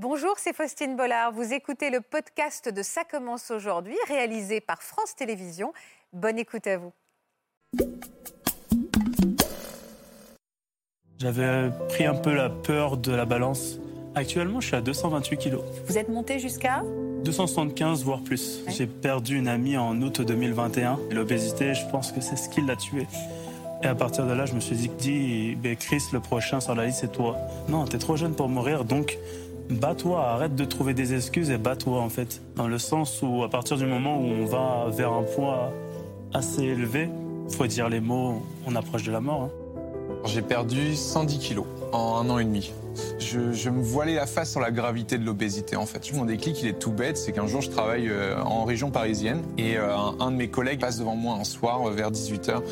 Bonjour, c'est Faustine Bollard. Vous écoutez le podcast de Ça commence aujourd'hui, réalisé par France Télévisions. Bonne écoute à vous. J'avais pris un peu la peur de la balance. Actuellement, je suis à 228 kilos. Vous êtes monté jusqu'à? 275 voire plus. J'ai perdu une amie en août 2021. L'obésité, je pense que c'est ce qui l'a tuée. Et à partir de là, je me suis dit, dit ben Chris, le prochain sur la liste, c'est toi. Non, t'es trop jeune pour mourir, donc bats-toi, arrête de trouver des excuses et bats-toi en fait. Dans le sens où à partir du moment où on va vers un poids assez élevé, faut dire les mots, on approche de la mort. Hein. J'ai perdu 110 kilos en un an et demi. Je, me voilais la face sur la gravité de l'obésité en fait. Mon déclic, il est tout bête, c'est qu'un jour je travaille euh, en région parisienne et euh, un, de mes collègues passe devant moi un soir euh, vers 18h.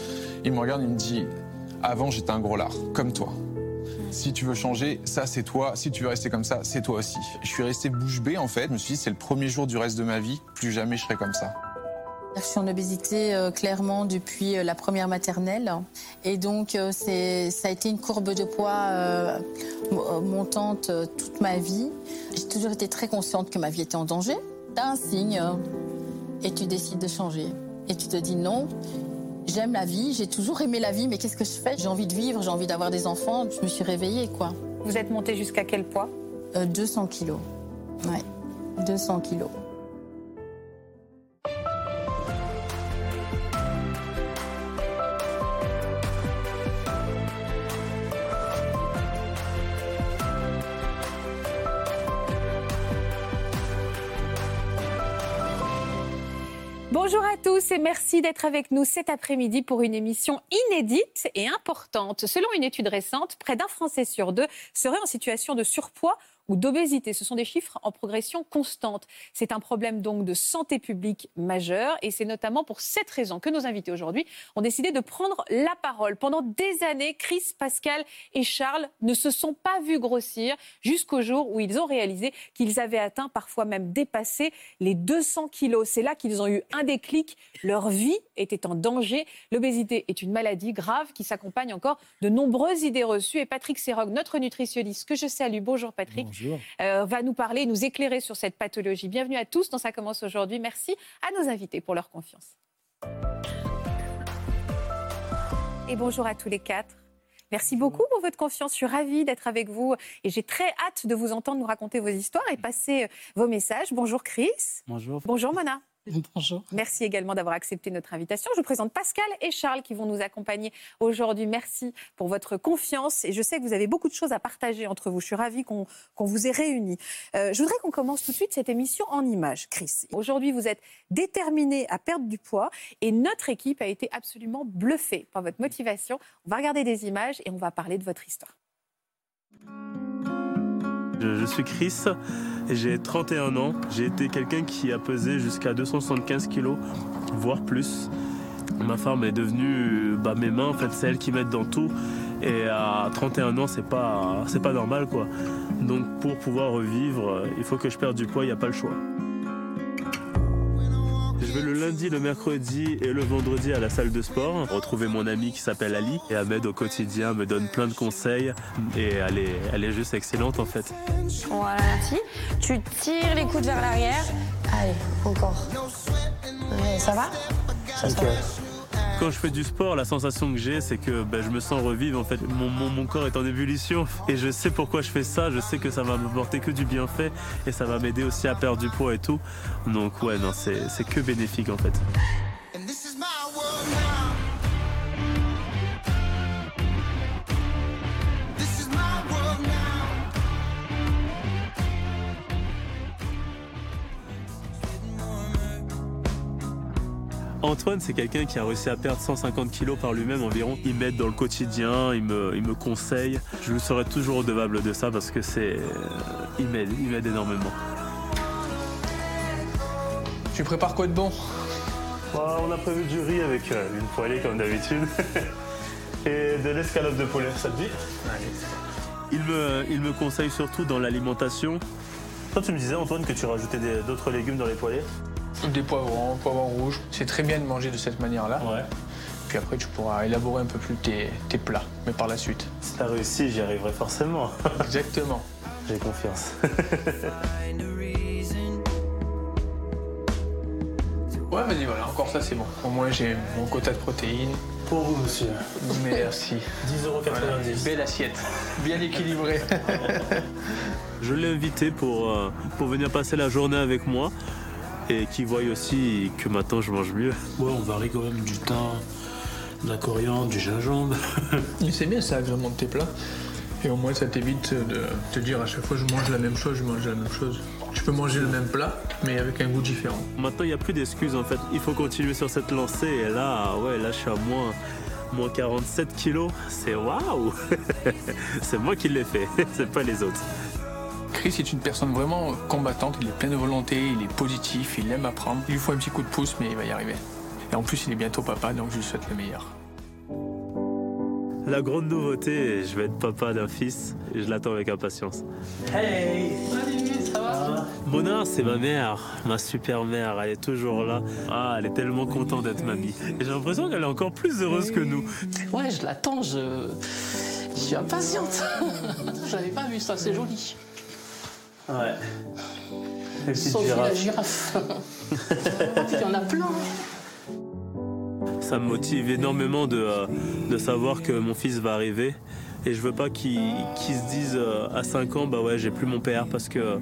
Il me regarde, il me dit Avant j'étais un gros lard, comme toi. Si tu veux changer, ça c'est toi. Si tu veux rester comme ça, c'est toi aussi. Je suis resté bouche bée en fait. Je me suis dit c'est le premier jour du reste de ma vie. Plus jamais je serai comme ça. Je suis en obésité euh, clairement depuis euh, la première maternelle. Et donc, euh, ça a été une courbe de poids montante toute ma vie. J'ai toujours été très consciente que ma vie était en danger. Tu as un signe et tu décides de changer. Et tu te dis non, j'aime la vie, j'ai toujours aimé la vie, mais qu'est-ce que je fais? J'ai envie de vivre, j'ai envie d'avoir des enfants. Je me suis réveillée, quoi. Vous êtes montée jusqu'à quel poids? 200 kilos. Ouais, 200 kilos. Bonjour à tous et merci d'être avec nous cet après-midi pour une émission inédite et importante. Selon une étude récente, près d'un Français sur deux serait en situation de surpoids ou d'obésité. Ce sont des chiffres en progression constante. C'est un problème donc de santé publique majeur et c'est notamment pour cette raison que nos invités aujourd'hui ont décidé de prendre la parole. Pendant des années, Chris, Pascal et Charles ne se sont pas vus grossir jusqu'au jour où ils ont réalisé qu'ils avaient atteint, parfois même dépassé les 200 kilos. C'est là qu'ils ont eu un déclic. Leur vie était en danger. L'obésité est une maladie grave qui s'accompagne encore de nombreuses idées reçues. Et Patrick Serog, notre nutritionniste, que je salue. Bonjour Patrick. Euh, va nous parler, nous éclairer sur cette pathologie. Bienvenue à tous dans Ça commence aujourd'hui. Merci à nos invités pour leur confiance. Et bonjour à tous les quatre. Merci beaucoup pour votre confiance. Je suis ravie d'être avec vous et j'ai très hâte de vous entendre nous raconter vos histoires et passer euh, vos messages. Bonjour Chris. Bonjour. Bonjour Mona. Bonjour. Merci également d'avoir accepté notre invitation. Je vous présente Pascal et Charles qui vont nous accompagner aujourd'hui. Merci pour votre confiance et je sais que vous avez beaucoup de choses à partager entre vous. Je suis ravie qu'on vous ait réunis. Euh, je voudrais qu'on commence tout de suite cette émission en images, Chris. Aujourd'hui, vous êtes déterminé à perdre du poids et notre équipe a été absolument bluffée par votre motivation. On va regarder des images et on va parler de votre histoire. Je, suis Chris j'ai 31 ans. J'ai été quelqu'un qui a pesé jusqu'à 275 kilos, voire plus. Ma femme est devenue bah, mes mains, en fait, c'est elle qui m'aide dans tout. Et à 31 ans, c'est pas, c'est pas normal, quoi. Donc pour pouvoir revivre, il faut que je perde du poids, il n'y a pas le choix. Je vais le lundi, le mercredi et le vendredi à la salle de sport. Retrouver mon ami qui s'appelle Ali. Et Ahmed au quotidien me donne plein de conseils. Et elle est, elle est juste excellente en fait. Voilà, merci. Tu tires les coudes vers l'arrière. Allez, encore. ça va? Ça, quand je fais du sport, la sensation que j'ai, c'est que ben, je me sens revivre. En fait, mon, mon, corps est en ébullition et je sais pourquoi je fais ça. Je sais que ça va m'apporter que du bienfait et ça va m'aider aussi à perdre du poids et tout. Donc ouais, non, c'est que bénéfique en fait. Antoine, c'est quelqu'un qui a réussi à perdre 150 kilos par lui-même environ. Il m'aide dans le quotidien, il me, il me conseille. Je lui serai toujours redevable de ça parce que c'est. Euh, il m'aide, il m'aide énormément. Tu prépares quoi de bon? On a prévu du riz avec euh, une poêlée comme d'habitude. Et de l'escalope de poulet, ça te dit? Il me, il me conseille surtout dans l'alimentation. Toi, tu me disais, Antoine, que tu rajoutais d'autres légumes dans les poêlées? Des poivrons, poivrons rouges. C'est très bien de manger de cette manière-là. Ouais. Puis après, tu pourras élaborer un peu plus tes, plats, mais par la suite. Si t'as réussi, j'y arriverai forcément. Exactement. j'ai confiance. Ouais, vas-y, voilà, encore ça, c'est bon. Au moins, j'ai mon quota de protéines. Pour vous, monsieur. Merci. 10,90 Belle assiette, bien équilibrée. Je l'ai invité pour, euh, pour venir passer la journée avec moi et qu'il voie aussi que maintenant je mange mieux. Ouais, on varie quand même du thym, de la coriandre, du gingembre. c'est bien, ça agrémente tes plats. Et au moins, ça t'évite de te dire à chaque fois, je mange la même chose, je mange la même chose. Tu peux manger le même plat, mais avec un goût différent. Maintenant, il n'y a plus d'excuses en fait. Il faut continuer sur cette lancée. Et là, ouais, là, je suis à moins, moins 47 kilos. C'est waouh C'est moi qui l'ai fait, c'est pas les autres. Chris est une personne vraiment combattante, il est plein de volonté, il est positif, il aime apprendre. Il lui faut un petit coup de pouce, mais il va y arriver. Et en plus, il est bientôt papa, donc je lui souhaite le meilleur. La grande nouveauté, je vais être papa d'un fils et je l'attends avec impatience. Hey ça va? Mona, c'est ma mère, ma super mère. Elle est toujours là. Ah, elle est tellement contente d'être mamie. Et j'ai l'impression qu'elle est encore plus heureuse que nous. Ouais, je l'attends, je... je suis impatiente. J'avais pas vu ça, c'est joli. Ouais. Les Sauf la girafe. En plus, il y en a plein. Ça me motive énormément de, euh, de savoir que mon fils va arriver. Et je veux pas qu'il se dise euh, à 5 ans, bah ouais, j'ai plus mon père parce que euh,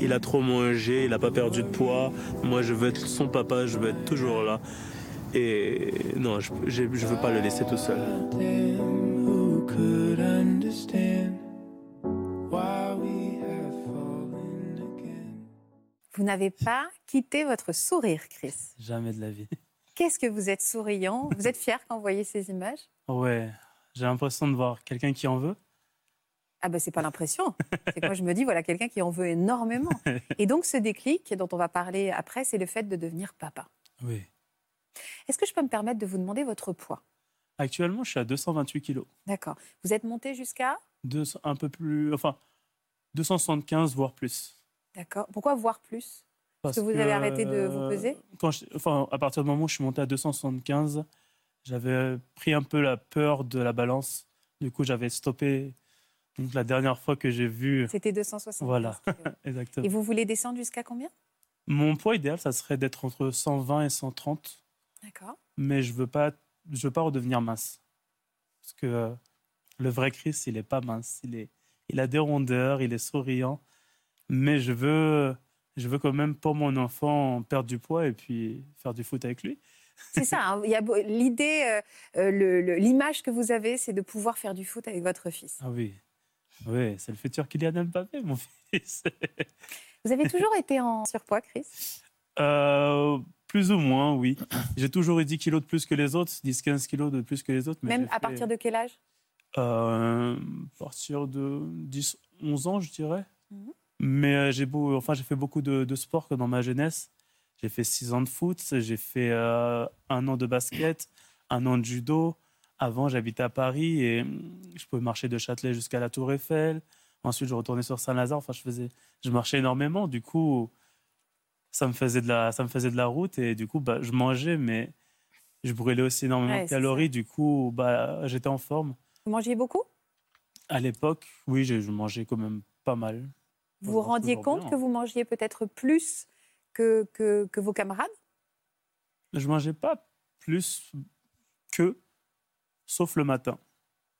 il a trop mangé, il a pas perdu de poids. Moi, je veux être son papa, je veux être toujours là. Et non, je, j'ai- je veux pas le laisser tout seul. Vous n'avez pas quitté votre sourire, Chris. Jamais de la vie. Qu'est-ce que vous êtes souriant? Vous êtes fier quand vous voyez ces images? Ouais, j'ai l'impression de voir quelqu'un qui en veut. Ah ben c'est pas l'impression. C'est que moi je me dis voilà quelqu'un qui en veut énormément. Et donc ce déclic dont on va parler après, c'est le fait de devenir papa. Oui. Est-ce que je peux me permettre de vous demander votre poids? Actuellement, je suis à 228 kilos. D'accord. Vous êtes monté jusqu'à? Un peu plus. Enfin, 275, voire plus. D'accord. Pourquoi voir plus? Parce que vous avez arrêté de vous euh, peser? quand je- enfin, À partir du moment où je suis monté à 275, j'avais pris un peu la peur de la balance. Du coup, j'avais stoppé. Donc, la dernière fois que j'ai vu. C'était 260. Voilà, exactement. Et vous voulez descendre jusqu'à combien? Mon poids idéal, ça serait d'être entre 120 et 130. D'accord. Mais je veux pas, je veux pas redevenir mince. Parce que euh, le vrai Chris, il est pas mince. Il, est, il a des rondeurs, il est souriant. Mais je veux, je veux quand même, pour mon enfant, perdre du poids et puis faire du foot avec lui. C'est ça. hein. L'idée, euh, euh, l'image que vous avez, c'est de pouvoir faire du foot avec votre fils. Ah oui. Oui, c'est le futur Kylian Mbappé, mon fils. Vous avez toujours été en surpoids, Chris? Euh, plus ou moins, oui. J'ai toujours eu 10 kilos de plus que les autres, 10-15 kilos de plus que les autres. mais Même à fait- partir de quel âge? Euh, à partir de 10, 11 ans, je dirais. Mhm. Mais euh, j'ai beau, enfin, j'ai fait beaucoup de, de sport dans ma jeunesse. J'ai fait 6 ans de foot, j'ai fait euh, un an de basket, un an de judo. Avant, j'habitais à Paris et hum, je pouvais marcher de Châtelet jusqu'à la Tour Eiffel. Ensuite, je retournais sur Saint-Lazare. Enfin, je, faisais, je marchais énormément. Du coup, ça me faisait de la, ça me faisait de la route et du coup, bah, je mangeais, mais je brûlais aussi énormément Ouais, de calories. Du coup, bah, j'étais en forme. Vous mangiez beaucoup? À l'époque, oui, je, je mangeais quand même pas mal. Vous vous rendiez compte bien. que vous mangiez peut-être plus que, que, que vos camarades? Je mangeais pas plus que, sauf le matin.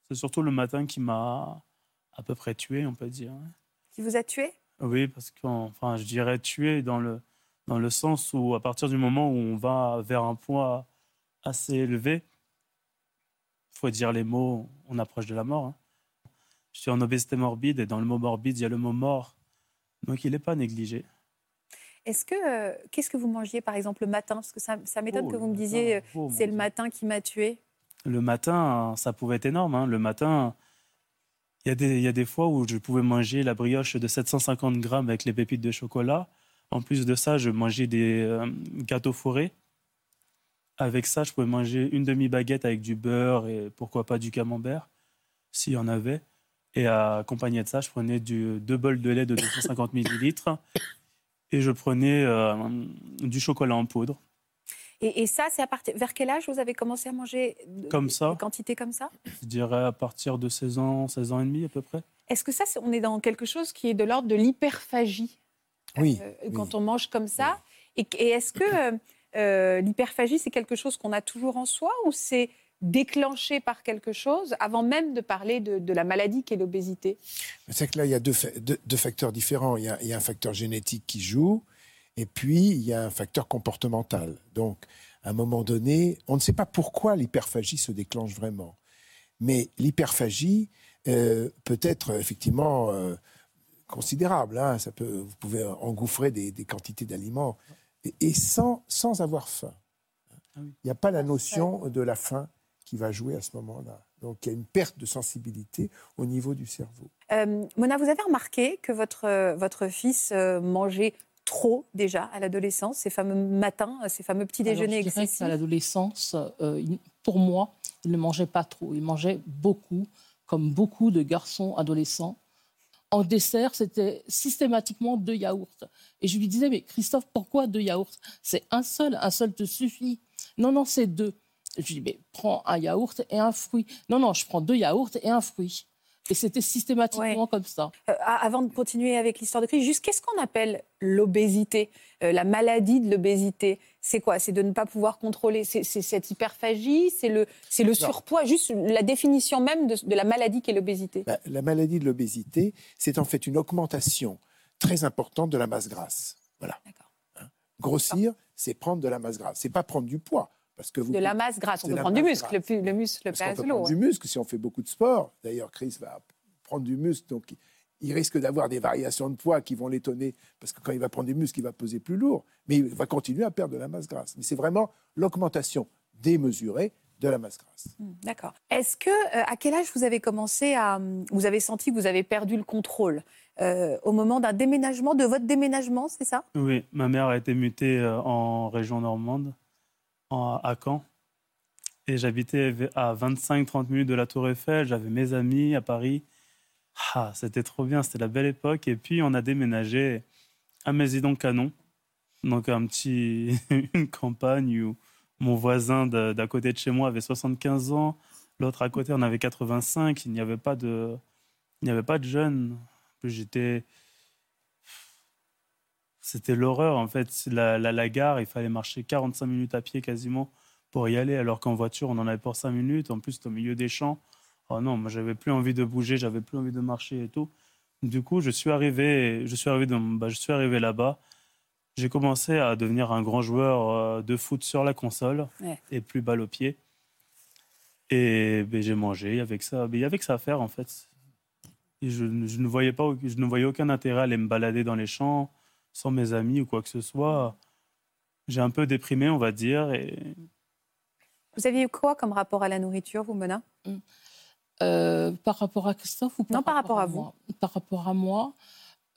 C'est surtout le matin qui m'a à peu près tué, on peut dire. Qui vous a tué? Oui, parce que, enfin, je dirais tué dans le, dans le sens où, à partir du moment où on va vers un poids assez élevé, faut dire les mots, on approche de la mort. hein. Je suis en obésité morbide et dans le mot morbide, il y a le mot mort. Donc, il n'est pas négligé. Est-ce que euh, qu'est-ce que vous mangiez par exemple le matin? Parce que ça, ça m'étonne Oh, que vous me disiez euh, oh, c'est le matin qui m'a tué. Le matin, ça pouvait être énorme. hein. Le matin, il y, a des, il y a des fois où je pouvais manger la brioche de 750 grammes avec les pépites de chocolat. En plus de ça, je mangeais des euh, gâteaux fourrés. Avec ça, je pouvais manger une demi-baguette avec du beurre et pourquoi pas du camembert, s'il y en avait. Et accompagné de ça, je prenais du, deux bols de lait de 250 millilitres et je prenais euh, du chocolat en poudre. Et, et ça, c'est à partir vers quel âge vous avez commencé à manger de- Comme ça. des quantités comme ça? Je dirais à partir de 16 ans, 16 ans et demi à peu près. Est-ce que ça, on est dans quelque chose qui est de l'ordre de l'hyperphagie? Oui. euh, oui. quand on mange comme ça Et, et est-ce que euh, euh, l'hyperphagie, c'est quelque chose qu'on a toujours en soi ou c'est déclenché par quelque chose avant même de parler de, de la maladie qu'est l'obésité C'est que là, il y a deux, fa- deux- deux facteurs différents. Il y, a, il y a un facteur génétique qui joue, et puis il y a un facteur comportemental. Donc, à un moment donné, on ne sait pas pourquoi l'hyperphagie se déclenche vraiment. Mais l'hyperphagie euh, peut être effectivement euh, considérable. hein. Ça peut, vous pouvez engouffrer des, des quantités d'aliments, et, et sans, sans avoir faim. Il n'y a pas la notion de la faim qui va jouer à ce moment-là. Donc, il y a une perte de sensibilité au niveau du cerveau. Euh, Mona, vous avez remarqué que votre, euh, votre fils euh, mangeait trop déjà à l'adolescence, ces fameux matins, euh, ces fameux petits Alors, déjeuners je dirais excessifs qu'à l'adolescence, euh, pour moi, il ne mangeait pas trop. Il mangeait beaucoup, comme beaucoup de garçons adolescents. En dessert, c'était systématiquement deux yaourts. Et je lui disais, mais Christophe, pourquoi deux yaourts? C'est un seul, un seul te suffit. Non, non, c'est deux. Je lui dis, mais prends un yaourt et un fruit. Non, non, je prends deux yaourts et un fruit. Et c'était systématiquement comme ça. Euh, avant de continuer avec l'histoire de Christ, juste qu'est-ce qu'on appelle l'obésité, euh, la maladie de l'obésité C'est quoi? C'est de ne pas pouvoir contrôler C'est c'est cette hyperphagie C'est le, c'est le surpoids Juste la définition même de, de la maladie qu'est l'obésité. Bah, la maladie de l'obésité, c'est en fait une augmentation très importante de la masse grasse. Voilà. Hein? Grossir, c'est prendre de la masse grasse. C'est pas prendre du poids. Parce que vous De la masse grasse. On peut prendre du muscle. Le, le muscle Parce pèse peut lourd. prendre du muscle si on fait beaucoup de sport. D'ailleurs, Chris va prendre du muscle, donc il risque d'avoir des variations de poids qui vont l'étonner, parce que quand il va prendre du muscle, il va peser plus lourd, mais il va continuer à perdre de la masse grasse. Mais c'est vraiment l'augmentation démesurée de la masse grasse. Hmm, D'accord. Est-ce que, euh, à quel âge vous avez commencé à. hum, Vous avez senti que vous avez perdu le contrôle Euh, Au moment d'un déménagement, de votre déménagement, c'est ça? Oui, ma mère a été mutée euh, en région normande, à Caen. Et j'habitais à 25-30 minutes de la Tour Eiffel. J'avais mes amis à Paris. Ah, c'était trop bien, c'était la belle époque. Et puis, on a déménagé à Mésidon-Canon. Donc, un petit, une campagne où mon voisin d'à côté de chez moi avait 75 ans. L'autre à côté en avait 85. Il n'y avait pas de, il n'y avait pas de jeunes. J'étais, c'était l'horreur en fait. La, la, la gare, il fallait marcher 45 minutes à pied quasiment pour y aller, alors qu'en voiture, on en avait pour 5 minutes. En plus, au milieu des champs. Oh non, moi, j'avais plus envie de bouger, j'avais plus envie de marcher et tout. Du coup, je suis arrivé, je suis arrivé, dans- bah, je suis arrivé là-bas. J'ai commencé à devenir un grand joueur euh, de foot sur la console Ouais. et plus balle au pied. Et ben, j'ai mangé avec ça. Ben, Il y avait que ça à faire en fait. Et je, je ne voyais pas, je ne voyais aucun intérêt à aller me balader dans les champs sans mes amis ou quoi que ce soit. J'ai un peu déprimé, on va dire. Et Vous aviez quoi comme rapport à la nourriture, vous, Mona? Euh, par rapport à Christophe ou par Non, par rapport à vous. moi? Par rapport à moi,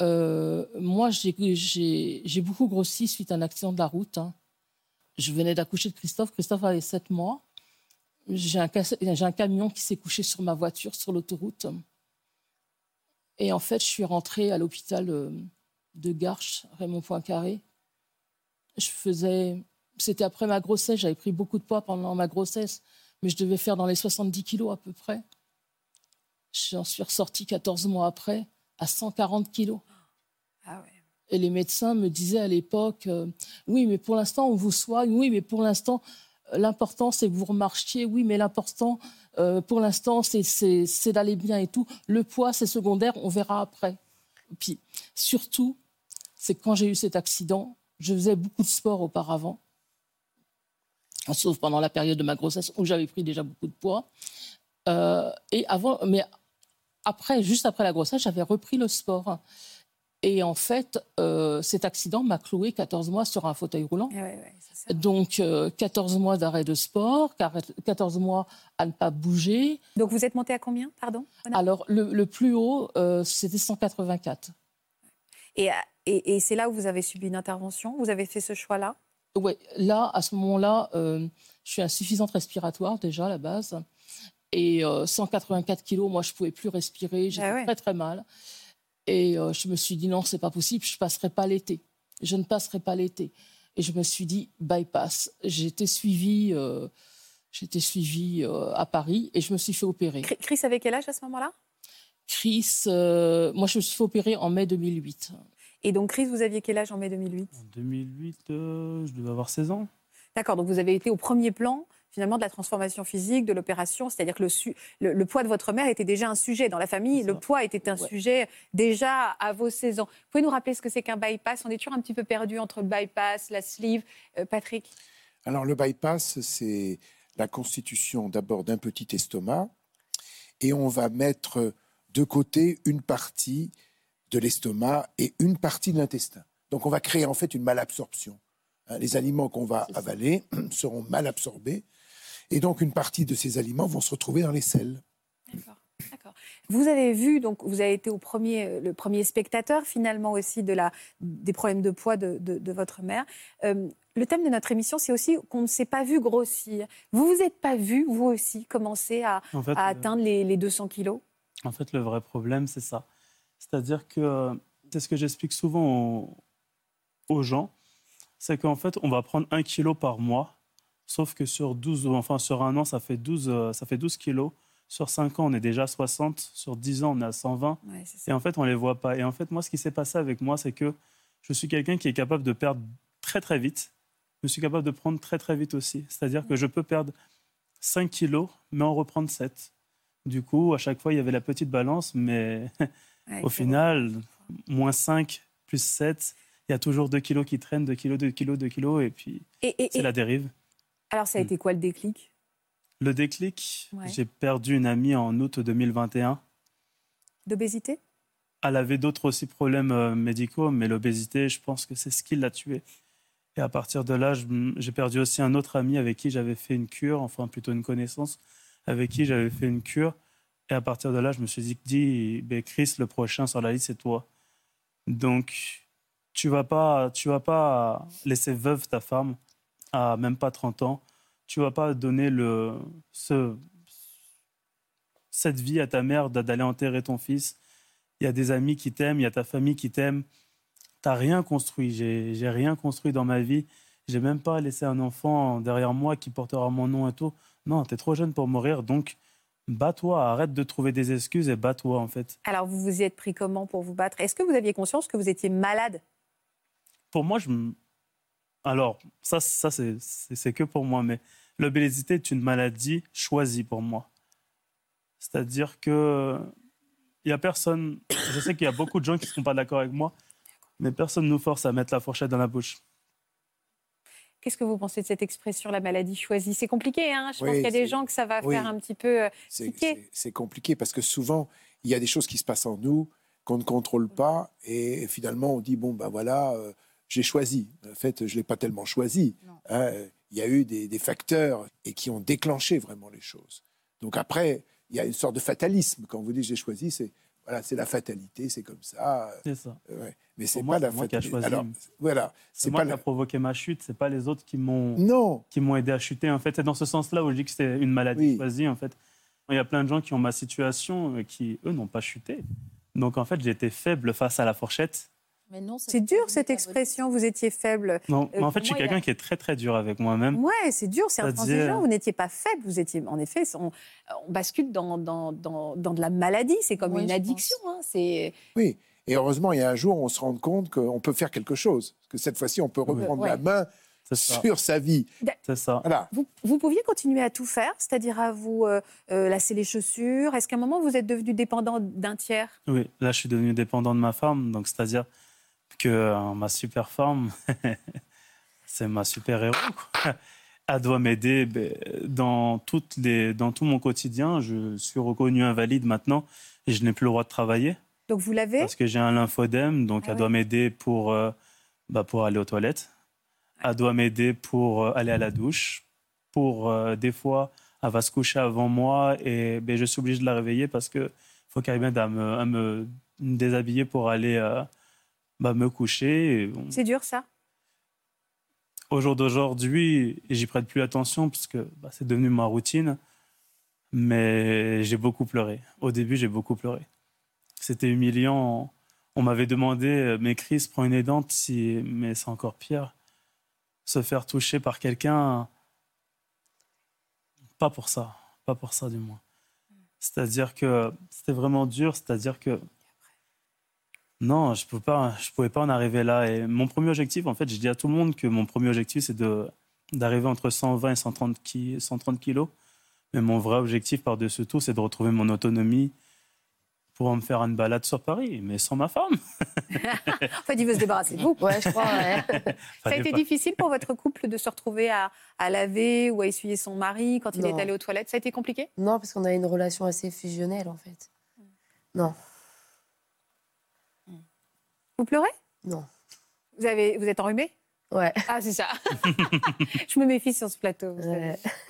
euh, moi, j'ai- beaucoup grossi suite à un accident de la route. hein. Je venais d'accoucher de Christophe. Christophe avait 7 mois. J'ai un, cas- j'ai un camion qui s'est couché sur ma voiture sur l'autoroute. Et en fait, je suis rentrée à l'hôpital euh, de Garches, Raymond Poincaré. Je faisais. C'était après ma grossesse. J'avais pris beaucoup de poids pendant ma grossesse, mais je devais faire dans les 70 kilos à peu près. J'en suis ressortie 14 mois après à 140 kilos. Ah ouais. Et les médecins me disaient à l'époque, euh, oui, mais pour l'instant, on vous soigne, oui, mais pour l'instant, euh, l'important, c'est que vous remarchiez, oui, mais l'important, euh, pour l'instant, c'est d'aller bien et tout. Le poids, c'est secondaire, on verra après. Puis, surtout, c'est que quand j'ai eu cet accident, je faisais beaucoup de sport auparavant, sauf pendant la période de ma grossesse où j'avais pris déjà beaucoup de poids. Euh, et avant, mais après, juste après la grossesse, j'avais repris le sport. Et en fait, euh, cet accident m'a cloué 14 mois sur un fauteuil roulant. Donc, euh, 14 mois d'arrêt de sport, 14 mois à ne pas bouger. Donc, vous êtes monté à combien, pardon? Alors, le, le plus haut, euh, c'était 184. Et, et, et c'est là où vous avez subi une intervention? Vous avez fait ce choix-là? Oui, là, à ce moment-là, euh, je suis insuffisante respiratoire déjà à la base. Et euh, 184 kilos, moi, je pouvais plus respirer. J'étais Ah ouais. très, très mal. Et euh, je me suis dit, non, c'est pas possible, je passerai pas l'été. Je ne passerai pas l'été. Et je me suis dit, bypass. Été suivie, euh, été suivie euh, à Paris et je me suis fait opérer. Chris avait quel âge à ce moment-là? Chris, euh, moi je me suis fait opérer en mai 2008. Et donc, Chris, vous aviez quel âge en mai 2008 En 2008, euh, je devais avoir 16 ans. D'accord, donc vous avez été au premier plan finalement de la transformation physique, de l'opération, c'est-à-dire que le, su- le- le poids de votre mère était déjà un sujet dans la famille, le poids était un sujet déjà à vos 16 ans. Vous pouvez nous rappeler ce que c'est qu'un bypass? On est toujours un petit peu perdu entre le bypass, la sleeve. Euh, Patrick? Alors le bypass, c'est la constitution d'abord d'un petit estomac et on va mettre de côté une partie de l'estomac et une partie de l'intestin. Donc on va créer en fait une malabsorption. Hein, Les aliments qu'on va avaler seront mal absorbés et donc une partie de ces aliments vont se retrouver dans les selles. D'accord. D'accord. Vous avez vu, donc vous avez été au premier, euh, le premier spectateur finalement aussi de la, des problèmes de poids de, de- de votre mère. Euh, le thème de notre émission, c'est aussi qu'on ne s'est pas vu grossir. Vous vous êtes pas vu, vous aussi, commencer à, En fait, à euh, atteindre les, les 200 kilos? En fait, le vrai problème, c'est ça. C'est-à-dire que euh, c'est ce que j'explique souvent aux, gens, c'est qu'en fait, on va prendre un kilo par mois, sauf que sur 12, ou enfin sur un an, ça fait 12, euh, ça fait 12 kilos. Sur 5 ans, on est déjà à 60. Sur 10 ans, on est à 120. Ouais. Et en fait, on ne les voit pas. Et en fait, moi, ce qui s'est passé avec moi, c'est que je suis quelqu'un qui est capable de perdre très, très vite. Je suis capable de prendre très, très vite aussi. C'est-à-dire que je peux perdre 5 kilos, mais en reprendre 7. Du coup, à chaque fois, il y avait la petite balance, mais Ouais, au final, moins 5 plus 7, il y a toujours 2 kilos qui traînent, 2 kilos, 2 kilos, 2 kilos, et puis c'est la dérive. alors, ça a été quoi le déclic? Le déclic, Ouais. j'ai perdu une amie en août 2021. D'obésité? Elle avait d'autres aussi problèmes euh, médicaux, mais l'obésité, je pense que c'est ce qui l'a tuée. Et à partir de là, j'ai perdu aussi un autre ami avec qui j'avais fait une cure, enfin plutôt une connaissance, avec qui j'avais fait une cure. Et à partir de là, je me suis dit, dit ben, Chris, le prochain sur la liste, c'est toi. Donc, tu vas pas, tu vas pas laisser veuve ta femme à même pas 30 ans. Tu vas pas donner le, ce, cette vie à ta mère d'a- d'aller enterrer ton fils. Il y a des amis qui t'aiment, il y a ta famille qui t'aime. T'as rien construit. J'ai j'ai rien construit dans ma vie. J'ai même pas laissé un enfant derrière moi qui portera mon nom et tout. Non, t'es trop jeune pour mourir, donc bats-toi. Arrête de trouver des excuses et bats-toi en fait. Alors, vous vous y êtes pris comment pour vous battre? Est-ce que vous aviez conscience que vous étiez malade? Pour moi, je alors ça, ça c'est- que pour moi, mais l'obésité est une maladie choisie pour moi. C'est-à-dire que il y a personne. Je sais qu'il y a beaucoup de gens qui ne seront pas d'accord avec moi, mais personne ne nous force à mettre la fourchette dans la bouche. Qu'est-ce que vous pensez de cette expression, la maladie choisie? C'est compliqué, hein Je pense qu'il y a des gens que ça va oui. faire un petit peu euh, C'est- tiquer. C'est c'est compliqué parce que souvent, il y a des choses qui se passent en nous qu'on ne contrôle pas et finalement on dit, bon, ben voilà, euh, j'ai choisi. En fait, je ne l'ai pas tellement choisi. Hein, Il y a eu des, des facteurs et qui ont déclenché vraiment les choses. Donc après, il y a une sorte de fatalisme. Quand vous dites j'ai choisi, c'est voilà, c'est la fatalité, c'est comme ça. C'est ça. Euh, ouais. Mais c'est pas la moi qui a choisi. Alors, voilà, C'est moi pas qui a provoqué ma chute, c'est pas les autres qui m'ont Non, qui m'ont aidé à chuter. En fait, c'est dans ce sens-là où je dis que c'est une maladie Oui. choisie. En fait, il y a plein de gens qui ont ma situation euh, qui eux n'ont pas chuté. Donc en fait, été faible face à la fourchette. C'est dur cette expression, vous étiez faible. Non, Euh, mais en fait, je suis a- quelqu'un qui est très très dur avec moi-même. Ouais, c'est dur, c'est intransigeant. Vous n'étiez pas faible, vous étiez, en effet, on, on bascule dans, dans, dans, dans de la maladie. C'est comme une addiction. hein, c'est oui. Et heureusement, il y a un jour où on se rend compte qu'on peut faire quelque chose. Parce que cette fois-ci, on peut reprendre Ouais. la main sur sa vie. C'est ça. Voilà. vous, vous pouviez continuer à tout faire, c'est-à-dire à vous euh, euh, lasser les chaussures. Est-ce qu'à un moment vous êtes devenu dépendant d'un tiers? Oui, là, je suis devenu dépendant de ma femme. Donc, c'est-à-dire que euh, ma super femme, c'est ma super héros. quoi. Elle doit m'aider ben, dans, toutes les, dans tout mon quotidien. Je suis reconnu invalide maintenant et je n'ai plus le droit de travailler Donc vous l'avez parce que j'ai un lymphodème. Donc, Ah elle doit m'aider pour, euh, bah, pour aller aux toilettes. Elle doit m'aider pour euh, aller à la douche. Pour des fois, elle va se coucher avant moi et ben, je suis obligé de la réveiller parce que faut qu'elle m'aide à me, à me déshabiller pour aller bah, me coucher. Bon, C'est dur ça? Au jour d'aujourd'hui, j'y prête plus attention parce que bah, c'est devenu ma routine. Mais j'ai beaucoup pleuré. Au début, j'ai beaucoup pleuré. C'était humiliant. On m'avait demandé, mais Chris, prends une aidante, si... mais c'est encore pire. Se faire toucher par quelqu'un, pas pour ça, pas pour ça du moins. C'est-à-dire que c'était vraiment dur, c'est-à-dire que non, je pas, je pouvais pas en arriver là. Et mon premier objectif, en fait, je dis à tout le monde que mon premier objectif, c'est de d'arriver entre 120 et 130, 130 kilos. Mais mon vrai objectif par-dessus tout, c'est de retrouver mon autonomie pour me faire une balade sur Paris, mais sans ma femme. en fait, il veut se débarrasser de vous. Ouais, je crois. Ça a été difficile pour votre couple de se retrouver à, à laver ou à essuyer son mari quand il est allé aux toilettes? Ça a été compliqué? Non, parce qu'on a une relation assez fusionnelle, en fait. Non. Vous pleurez? Non. Vous, avez, vous êtes enrhumé? Ouais. Ah, c'est ça. je me méfie sur ce plateau.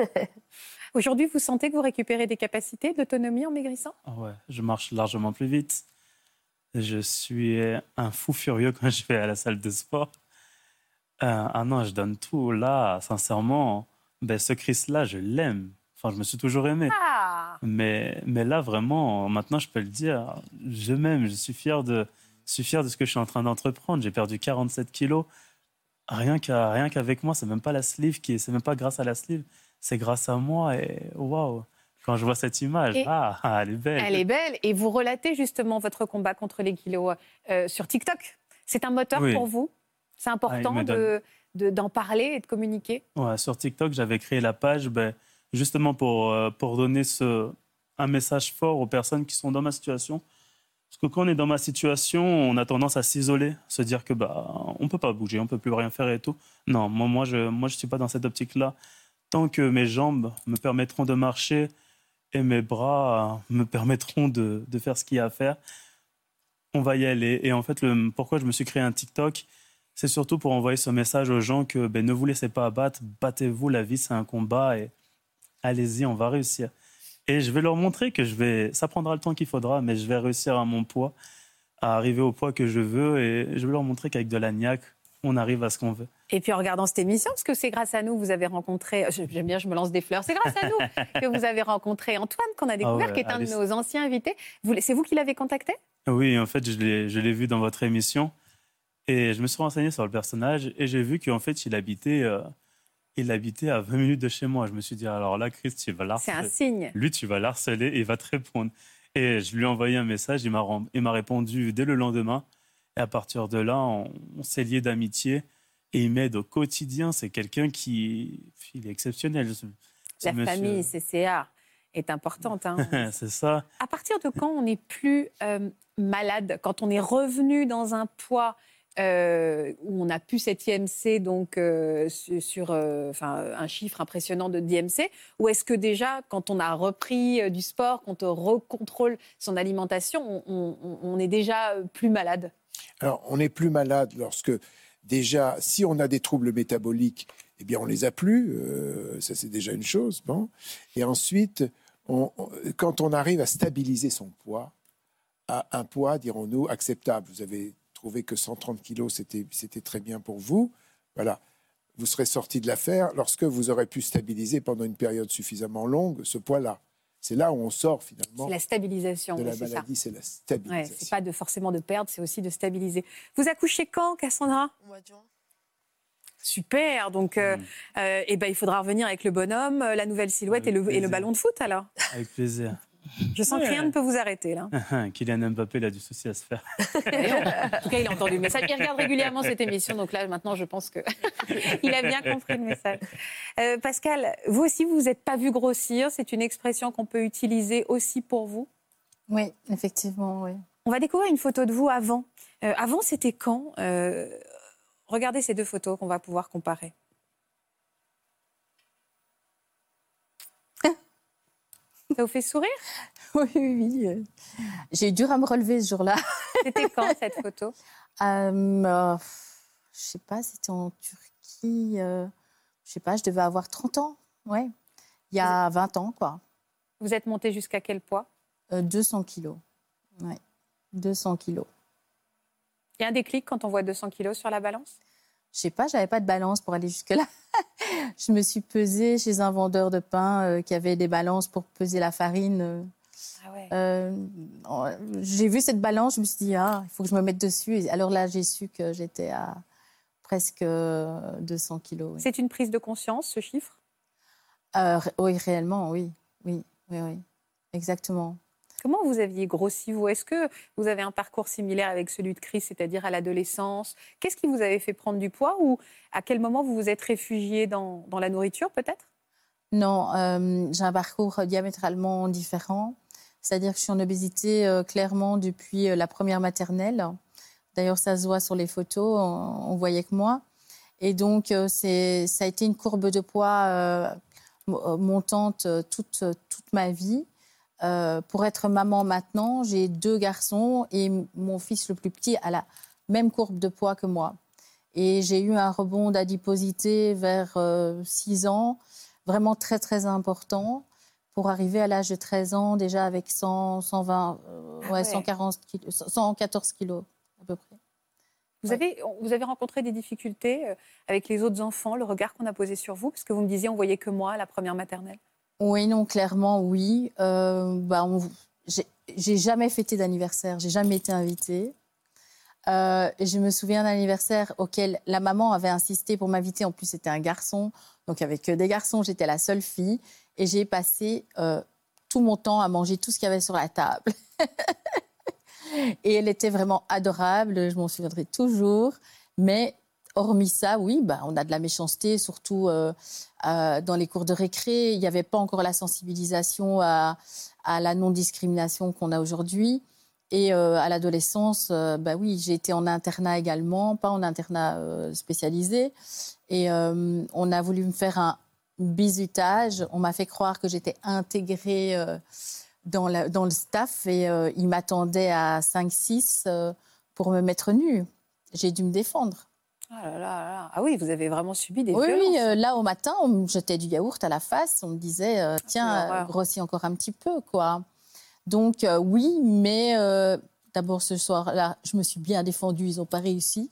Aujourd'hui, vous sentez que vous récupérez des capacités d'autonomie en maigrissant? Ah Ouais, je marche largement plus vite. Je suis un fou furieux quand je vais à la salle de sport. Euh, ah non, je donne tout. Là, sincèrement, ben, ce Chris-là, je l'aime. Enfin, je me suis toujours aimé. Ah. Mais, mais là, vraiment, maintenant, je peux le dire, je m'aime. Je suis fier de, suis fier de ce que je suis en train d'entreprendre. J'ai perdu 47 kilos. Rien qu'avec moi, c'est même pas la sleeve qui c'est même pas grâce à la sleeve, c'est grâce à moi et waouh. Quand je vois cette image, ah, ah, elle est belle. Elle est belle et vous relatez justement votre combat contre les kilos euh, sur TikTok. C'est un moteur pour vous? C'est important de, d'en parler et de communiquer? Ouais, Sur TikTok, j'avais créé la page ben, justement pour, euh, pour donner ce, un message fort aux personnes qui sont dans ma situation parce que quand on est dans ma situation, on a tendance à s'isoler, se dire que bah on peut pas bouger, on peut plus rien faire et tout. Non, moi je moi suis pas dans cette optique-là. Tant que mes jambes me permettront de marcher et mes bras me permettront de, faire ce qu'il y a à faire, on va y aller. Et en fait, pourquoi je me suis créé un TikTok, c'est surtout pour envoyer ce message aux gens que ben, ne vous laissez pas abattre, battez-vous, la vie c'est un combat et allez-y, on va réussir. Et je vais leur montrer que je vais. Ça prendra le temps qu'il faudra, mais je vais réussir à mon poids, à arriver au poids que je veux. Et je vais leur montrer qu'avec de la niaque, on arrive à ce qu'on veut. Et puis en regardant cette émission, parce que c'est grâce à nous que vous avez rencontré, j'aime bien, je me lance des fleurs, c'est grâce à nous que vous avez rencontré Antoine, qu'on a découvert, ah qui est un de nos anciens invités. C'est vous qui l'avez contacté? Oui, en fait, je l'ai vu dans votre émission. Et je me suis renseigné sur le personnage et j'ai vu qu'en fait, il habitait euh, il habitait à 20 minutes de chez moi. Je me suis dit, alors là, Chris, tu vas l'harceler. C'est un signe. Lui, tu vas l'harceler et il va te répondre. Et je lui ai envoyé un message, il m'a répondu dès le lendemain. Et à partir de là, on, s'est liés d'amitié. Et il m'aide au quotidien. C'est quelqu'un qui il est exceptionnel. La famille CCA est importante. Hein. c'est ça. À partir de quand on n'est plus euh, malade, quand on est revenu dans un poids euh, où on a pu cette IMC donc euh, sur euh, un chiffre impressionnant de d'IMC Ou est-ce que déjà, quand on a repris du sport, quand on recontrôle son alimentation, on, est déjà plus malade? Alors, on est plus malade lorsque déjà, si on a des troubles métaboliques, eh bien, on les a plus. ça, c'est déjà une chose. Et ensuite, quand on arrive à stabiliser son poids, à un poids, dirons-nous, acceptable. Vous avez trouvé que 130 kilos, c'était très bien pour vous. Voilà. Vous serez sorti de l'affaire lorsque vous aurez pu stabiliser pendant une période suffisamment longue ce poids-là. C'est là où on sort finalement. C'est la stabilisation. De la maladie, c'est la stabilisation. Ouais, c'est pas de, forcément de perdre, c'est aussi de stabiliser. Vous accouchez quand, Cassandra? Au mois de juin. Super, donc euh, mm. euh, eh ben, il faudra revenir avec le bonhomme, euh, la nouvelle silhouette et le, et le, ballon de foot alors. Avec plaisir. Je sens que rien ne peut vous arrêter là. Kylian Mbappé, il a du souci à se faire. en tout cas, il a entendu le message. Il regarde régulièrement cette émission, donc là, maintenant, je pense qu'il a bien compris le message. Euh, Pascal, vous aussi, vous n'êtes pas vu grossir. C'est une expression qu'on peut utiliser aussi pour vous? Oui, effectivement, oui. On va découvrir une photo de vous avant. Euh, avant, c'était quand? Euh, Regardez ces deux photos qu'on va pouvoir comparer. Ça vous fait sourire? Oui, oui, oui. J'ai eu dur à me relever ce jour-là. C'était quand cette photo? Euh, euh, Je sais pas, c'était en Turquie. Euh, je sais pas, je devais avoir 30 ans. Ouais. Il y a 20 ans, quoi. Vous êtes montée jusqu'à quel poids? 200 kilos. Ouais. 200 kilos. Il y a un déclic quand on voit 200 kilos sur la balance? Je sais pas, j'avais pas de balance pour aller jusque-là. je me suis pesée chez un vendeur de pain euh, qui avait des balances pour peser la farine. Ah ouais. euh, j'ai vu cette balance, je me suis dit, ah, il faut que je me mette dessus. Et alors là, j'ai su que j'étais à presque 200 euh, kilos. C'est une prise de conscience, ce chiffre? Euh, Oui, réellement, oui. Oui, oui, oui. exactement. Comment vous aviez grossi, vous? Est-ce que vous avez un parcours similaire avec celui de Chris, c'est-à-dire à, l'adolescence? Qu'est-ce qui vous avait fait prendre du poids ou à quel moment vous vous êtes réfugié dans, la nourriture, peut-être? Non, euh, j'ai un parcours diamétralement différent. C'est-à-dire que je suis en obésité euh, clairement depuis euh, la première maternelle. D'ailleurs, ça se voit sur les photos, on, voyait que moi. Et donc, ça a été une courbe de poids mo- montante toute ma vie. Euh, pour être maman maintenant, j'ai deux garçons et mon fils le plus petit a la même courbe de poids que moi. Et j'ai eu un rebond d'adiposité vers 6 ans, vraiment très très important, pour arriver à l'âge de 13 ans déjà avec 100, 120, euh, Ah ouais, ouais. 140 kilos, 114 kilos à peu près. vous Ouais. avez, vous avez rencontré des difficultés euh, avec les autres enfants, le regard qu'on a posé sur vous? Parce que vous me disiez, on voyait que moi à la première maternelle. Oui, non, clairement, oui. Euh, bah, j'ai- jamais fêté d'anniversaire, j'ai jamais été invitée. Euh, je me souviens d'un anniversaire auquel la maman avait insisté pour m'inviter. En plus, c'était un garçon, donc avec des garçons, j'étais la seule fille. Et j'ai passé euh, tout mon temps à manger tout ce qu'il y avait sur la table. et elle était vraiment adorable, je m'en souviendrai toujours. Mais hormis ça, oui, bah, on a de la méchanceté, surtout euh, euh, dans les cours de récré. Il n'y avait pas encore la sensibilisation à, la non-discrimination qu'on a aujourd'hui. Et euh, à l'adolescence, bah oui, j'ai été en internat également, pas en internat spécialisé. Et on a voulu me faire un bizutage. On m'a fait croire que j'étais intégrée dans, dans le staff et ils m'attendaient à 5-6 euh, pour me mettre nue. J'ai dû me défendre. Ah là là là. Ah oui, vous avez vraiment subi des Oui, violences. oui, euh, là au matin, on me jetait du yaourt à la face. On me disait, euh, tiens, l'horreur. euh, grossis encore un petit peu, quoi. Donc, euh, oui, mais d'abord ce soir-là, je me suis bien défendue. Ils n'ont pas réussi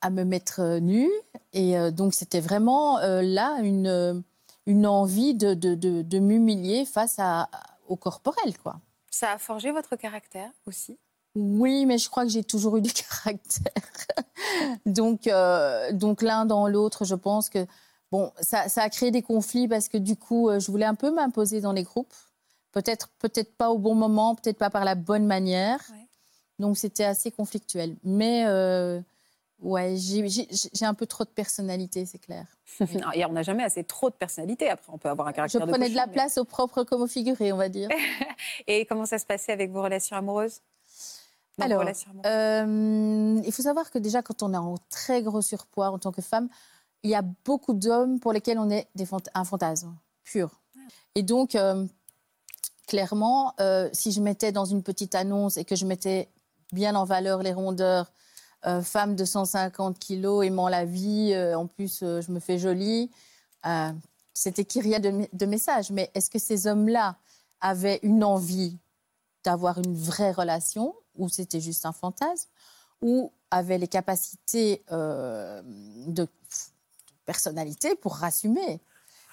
à me mettre nue. Et donc, c'était vraiment là une, une envie de, de, de, de m'humilier face à, au corporel, quoi. Ça a forgé votre caractère aussi? Oui, mais je crois que j'ai toujours eu du caractère. donc, euh, donc l'un dans l'autre, je pense que bon, ça, ça a créé des conflits parce que du coup, euh, je voulais un peu m'imposer dans les groupes. Peut-être, peut-être pas au bon moment, peut-être pas par la bonne manière. Ouais. Donc c'était assez conflictuel. Mais euh, ouais, j'ai- un peu trop de personnalité, c'est clair. Non, et on n'a jamais assez trop de personnalité. Après, on peut avoir un Je caractère prenais de la mais- place au propre comme au figuré, on va dire. Et comment ça se passait avec vos relations amoureuses? Alors, Euh, il faut savoir que déjà, quand on est en très gros surpoids en tant que femme, il y a beaucoup d'hommes pour lesquels on est des fant- un fantasme pur. Et donc, euh, clairement, euh, si je mettais dans une petite annonce et que je mettais bien en valeur les rondeurs, femme de 150 kilos, aimant la vie, en plus, je me fais jolie, c'était qu'il y a de, de messages. Mais est-ce que ces hommes-là avaient une envie d'avoir une vraie relation ou c'était juste un fantasme ou avaient les capacités euh, de, de personnalité pour rassumer.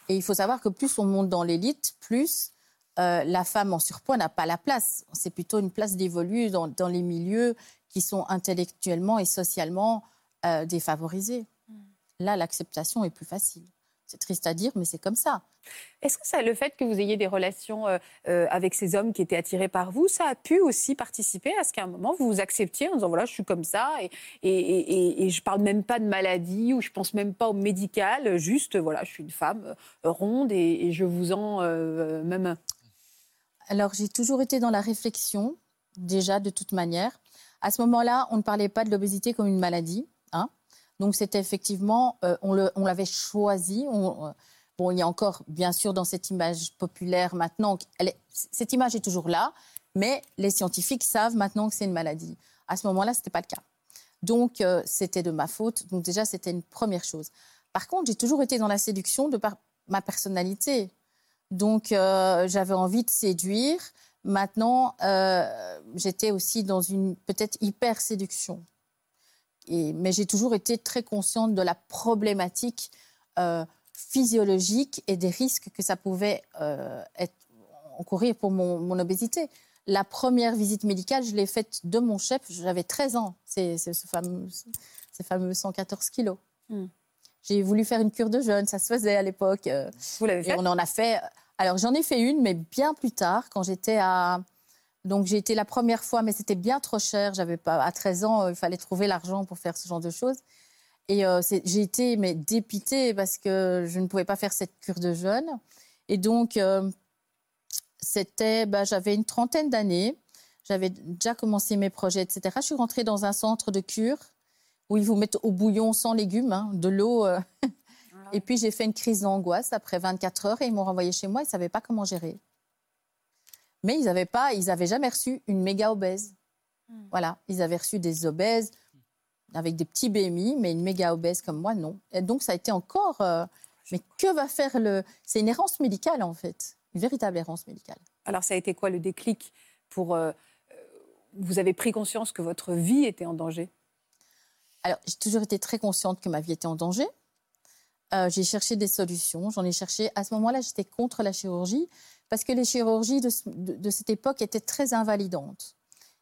Et il faut savoir que plus on monte dans l'élite, plus euh, la femme en surpoids n'a pas la place. C'est plutôt une place dévolue dans, dans les milieux qui sont intellectuellement et socialement euh, défavorisés. Là, l'acceptation est plus facile. C'est triste à dire, mais c'est comme ça. Est-ce que ça, le fait que vous ayez des relations euh, euh, avec ces hommes qui étaient attirés par vous, ça a pu aussi participer à ce qu'à un moment vous vous acceptiez en disant voilà, je suis comme ça et, et, et, et je parle même pas de maladie ou je pense même pas au médical, juste voilà, je suis une femme euh, ronde et, et je vous en euh, même. Alors, j'ai toujours été dans la réflexion, déjà, de toute manière. À ce moment-là, on ne parlait pas de l'obésité comme une maladie. Donc, c'était effectivement, euh, on l'avait choisi. On- euh, bon, il y a encore, bien sûr, dans cette image populaire maintenant, cette image est toujours là, mais les scientifiques savent maintenant que c'est une maladie. À ce moment-là, ce n'était pas le cas. Donc, euh, c'était de ma faute. Donc, déjà, c'était une première chose. Par contre, j'ai toujours été dans la séduction de par ma personnalité. Donc, j'avais envie de séduire. Maintenant, j'étais aussi dans une peut-être hyper séduction. Et, mais j'ai toujours été très consciente de la problématique euh, physiologique et des risques que ça pouvait euh, être, encourir pour mon, mon obésité. La première visite médicale, je l'ai faite de mon chef, j'avais 13 ans, c'est ce fameux, ces fameux 114 kilos. Hmm. J'ai voulu faire une cure de jeûne, ça se faisait à l'époque. euh, Vous l'avez et fait? on en a fait Alors j'en ai fait une, mais bien plus tard, quand j'étais à... Donc j'ai été la première fois, mais c'était bien trop cher. J'avais pas à 13 ans, euh, il fallait trouver l'argent pour faire ce genre de choses. Et euh, j'ai été mais dépitée parce que je ne pouvais pas faire cette cure de jeûne. Et donc euh, c'était, bah, j'avais une trentaine d'années. J'avais déjà commencé mes projets, etc. Je suis rentrée dans un centre de cure où ils vous mettent au bouillon sans légumes, hein, de l'eau. euh. Et puis j'ai fait une crise d'angoisse après 24 heures et ils m'ont renvoyée chez moi. Ils ne savaient pas comment gérer. Mais ils n'avaient pas, ils avaient jamais reçu une méga obèse. Voilà, ils avaient reçu des obèses avec des petits BMI, mais une méga obèse comme moi, non. Et donc ça a été encore. euh, mais que va faire le C'est une errance médicale en fait, une véritable errance médicale. Alors, ça a été quoi le déclic pour. euh, euh, vous avez pris conscience que votre vie était en danger? Alors, j'ai toujours été très consciente que ma vie était en danger. Euh, j'ai cherché des solutions. J'en ai cherché. À ce moment-là, j'étais contre la chirurgie parce que les chirurgies de, ce- de- de cette époque étaient très invalidantes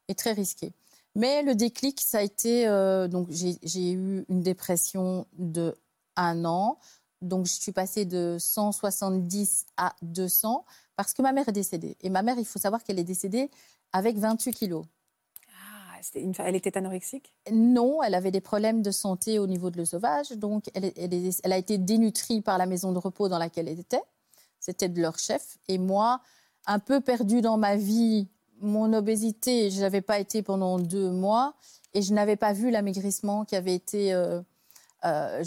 et très risquées. Mais le déclic, ça a été. euh, donc, j'ai eu une dépression de un an. Donc, je suis passée de 170 à 200 parce que ma mère est décédée. Et ma mère, il faut savoir qu'elle est décédée avec 28 kilos. Elle était anorexique? Non, elle avait des problèmes de santé au niveau de l'œsophage, donc elle, a été dénutrie par la maison de repos dans laquelle elle était. C'était de leur chef. Et moi, un peu perdue dans ma vie, mon obésité, je n'avais pas été pendant deux mois et je n'avais pas vu l'amaigrissement qui avait été, euh, euh,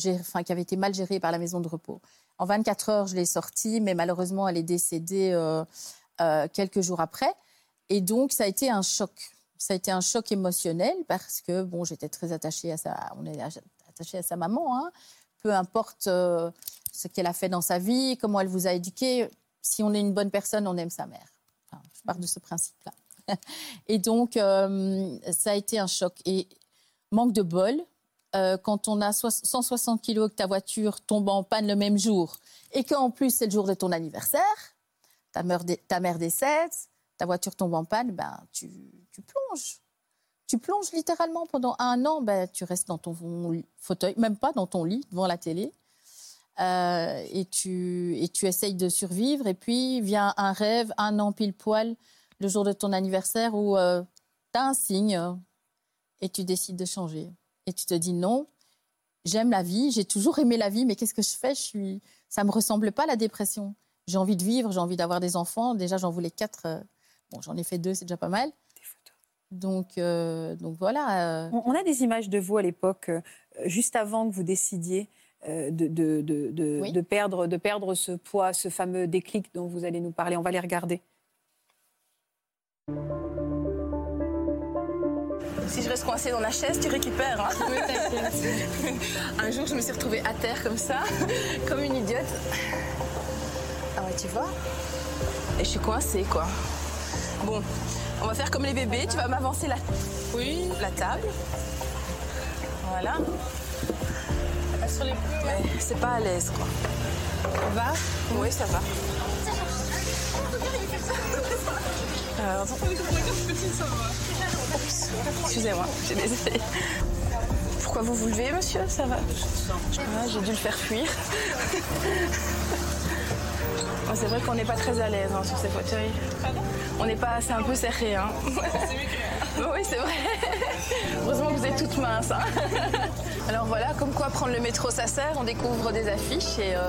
mal géré par la maison de repos. En 24 heures, je l'ai sortie, mais malheureusement, elle est décédée euh, quelques jours après. Et donc, ça a été un choc. Ça a été un choc émotionnel parce que bon, j'étais très attachée à sa, on est attaché à sa maman. hein. Peu importe euh, ce qu'elle a fait dans sa vie, comment elle vous a éduqué. Si on est une bonne personne, on aime sa mère. Je pars de ce principe-là. Et donc, euh, ça a été un choc. Et manque de bol, euh, quand on a soix- 160 kilos et que ta voiture tombe en panne le même jour, et qu'en plus c'est le jour de ton anniversaire, ta mère décède, ta voiture tombe en panne, ben, tu, plonges. Tu plonges littéralement pendant un an, ben, tu restes dans ton fauteuil, même pas dans ton lit, devant la télé. Euh, et, tu, essayes de survivre. Et puis vient un rêve, un an pile poil, le jour de ton anniversaire, où tu as un signe euh, et tu décides de changer. Et tu te dis non, j'aime la vie, j'ai toujours aimé la vie, mais qu'est-ce que je fais? Ça ne me ressemble pas la dépression. J'ai envie de vivre, j'ai envie d'avoir des enfants. Déjà, j'en voulais quatre. euh, Bon, j'en ai fait deux, c'est déjà pas mal. Donc, euh, donc voilà. euh, On, on a des images de vous à l'époque, euh, juste avant que vous décidiez de, de- de- de- Oui. de perdre, de perdre ce poids, ce fameux déclic dont vous allez nous parler. On va les regarder. Si je reste coincée dans la chaise, tu récupères. hein. Un jour, je me suis retrouvée à terre comme ça, comme une idiote. Ah ouais, tu vois Et je suis coincée, quoi. Bon, on va faire comme les bébés. Tu vas m'avancer la... Oui. la table. Voilà. Sur les Ouais, c'est pas à l'aise, quoi. Ça va? Oui, ça va. Alors. Excusez-moi, j'ai désolé. Pourquoi vous vous levez, monsieur? Ça va? J'ai dû le faire fuir. C'est vrai qu'on n'est pas très à l'aise hein, sur ces fauteuils. On n'est pas, c'est un peu serré. Hein. oui, c'est vrai. Heureusement que vous êtes toute mince. hein. Alors voilà, comme quoi prendre le métro ça sert, on découvre des affiches et euh,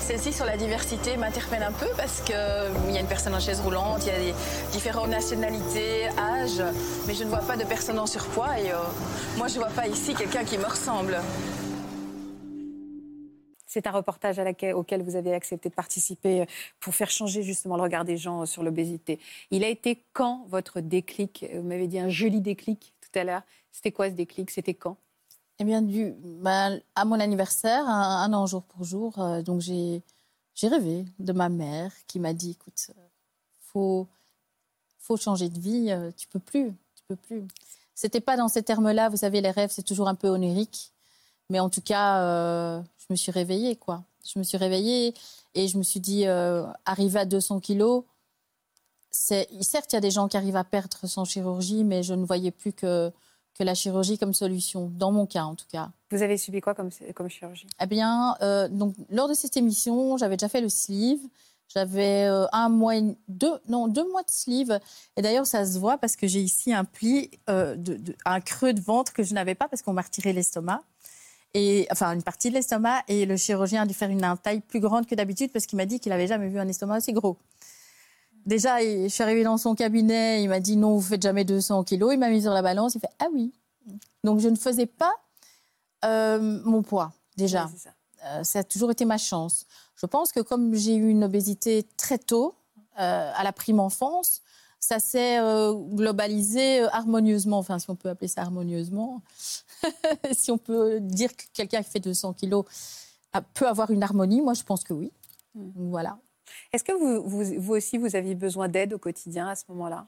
celle-ci sur la diversité m'interpelle un peu parce qu'il y a une personne en chaise roulante, il y a des différentes nationalités, âges, mais je ne vois pas de personnes en surpoids et euh, moi je ne vois pas ici quelqu'un qui me ressemble. C'est un reportage auquel vous avez accepté de participer euh, pour faire changer justement le regard des gens euh, sur l'obésité. Il a été quand votre déclic? Vous m'avez dit un joli déclic tout à l'heure. C'était quoi ce déclic? C'était quand? Eh bien, ben, à mon anniversaire, un, an jour pour jour, euh, donc j'ai rêvé de ma mère qui m'a dit, écoute, faut faut changer de vie, tu peux plus, tu peux plus. C'était pas dans ces termes-là, vous savez, les rêves, c'est toujours un peu onirique, mais en tout cas, euh, je me suis réveillée, quoi. Je me suis réveillée et je me suis dit, euh, arriver à 200 kilos, c'est certes, il y a des gens qui arrivent à perdre sans chirurgie, mais je ne voyais plus que que la chirurgie comme solution, dans mon cas en tout cas. Vous avez subi quoi comme, comme chirurgie? Eh bien, euh, donc, lors de cette émission, j'avais déjà fait le sleeve, J'avais euh, un mois, deux, non, deux mois de sleeve. Et d'ailleurs, ça se voit parce que j'ai ici un pli, euh, de, de- un creux de ventre que je n'avais pas parce qu'on m'a retiré l'estomac. Et, enfin, une partie de l'estomac. Et le chirurgien a dû faire une taille plus grande que d'habitude parce qu'il m'a dit qu'il n'avait jamais vu un estomac aussi gros. Déjà, je suis arrivée dans son cabinet, il m'a dit non, vous faites jamais 200 kilos. Il m'a mis sur la balance, il fait ah oui. Donc je ne faisais pas euh, mon poids déjà. Oui, c'est ça. Euh, ça a toujours été ma chance. Je pense que comme j'ai eu une obésité très tôt, euh, à la prime enfance, ça s'est globalisé harmonieusement, enfin si on peut appeler ça harmonieusement, si on peut dire que quelqu'un qui fait 200 kilos a- peut avoir une harmonie, moi je pense que oui. Donc, Voilà. Est-ce que vous, vous, vous aussi, vous aviez besoin d'aide au quotidien à ce moment-là?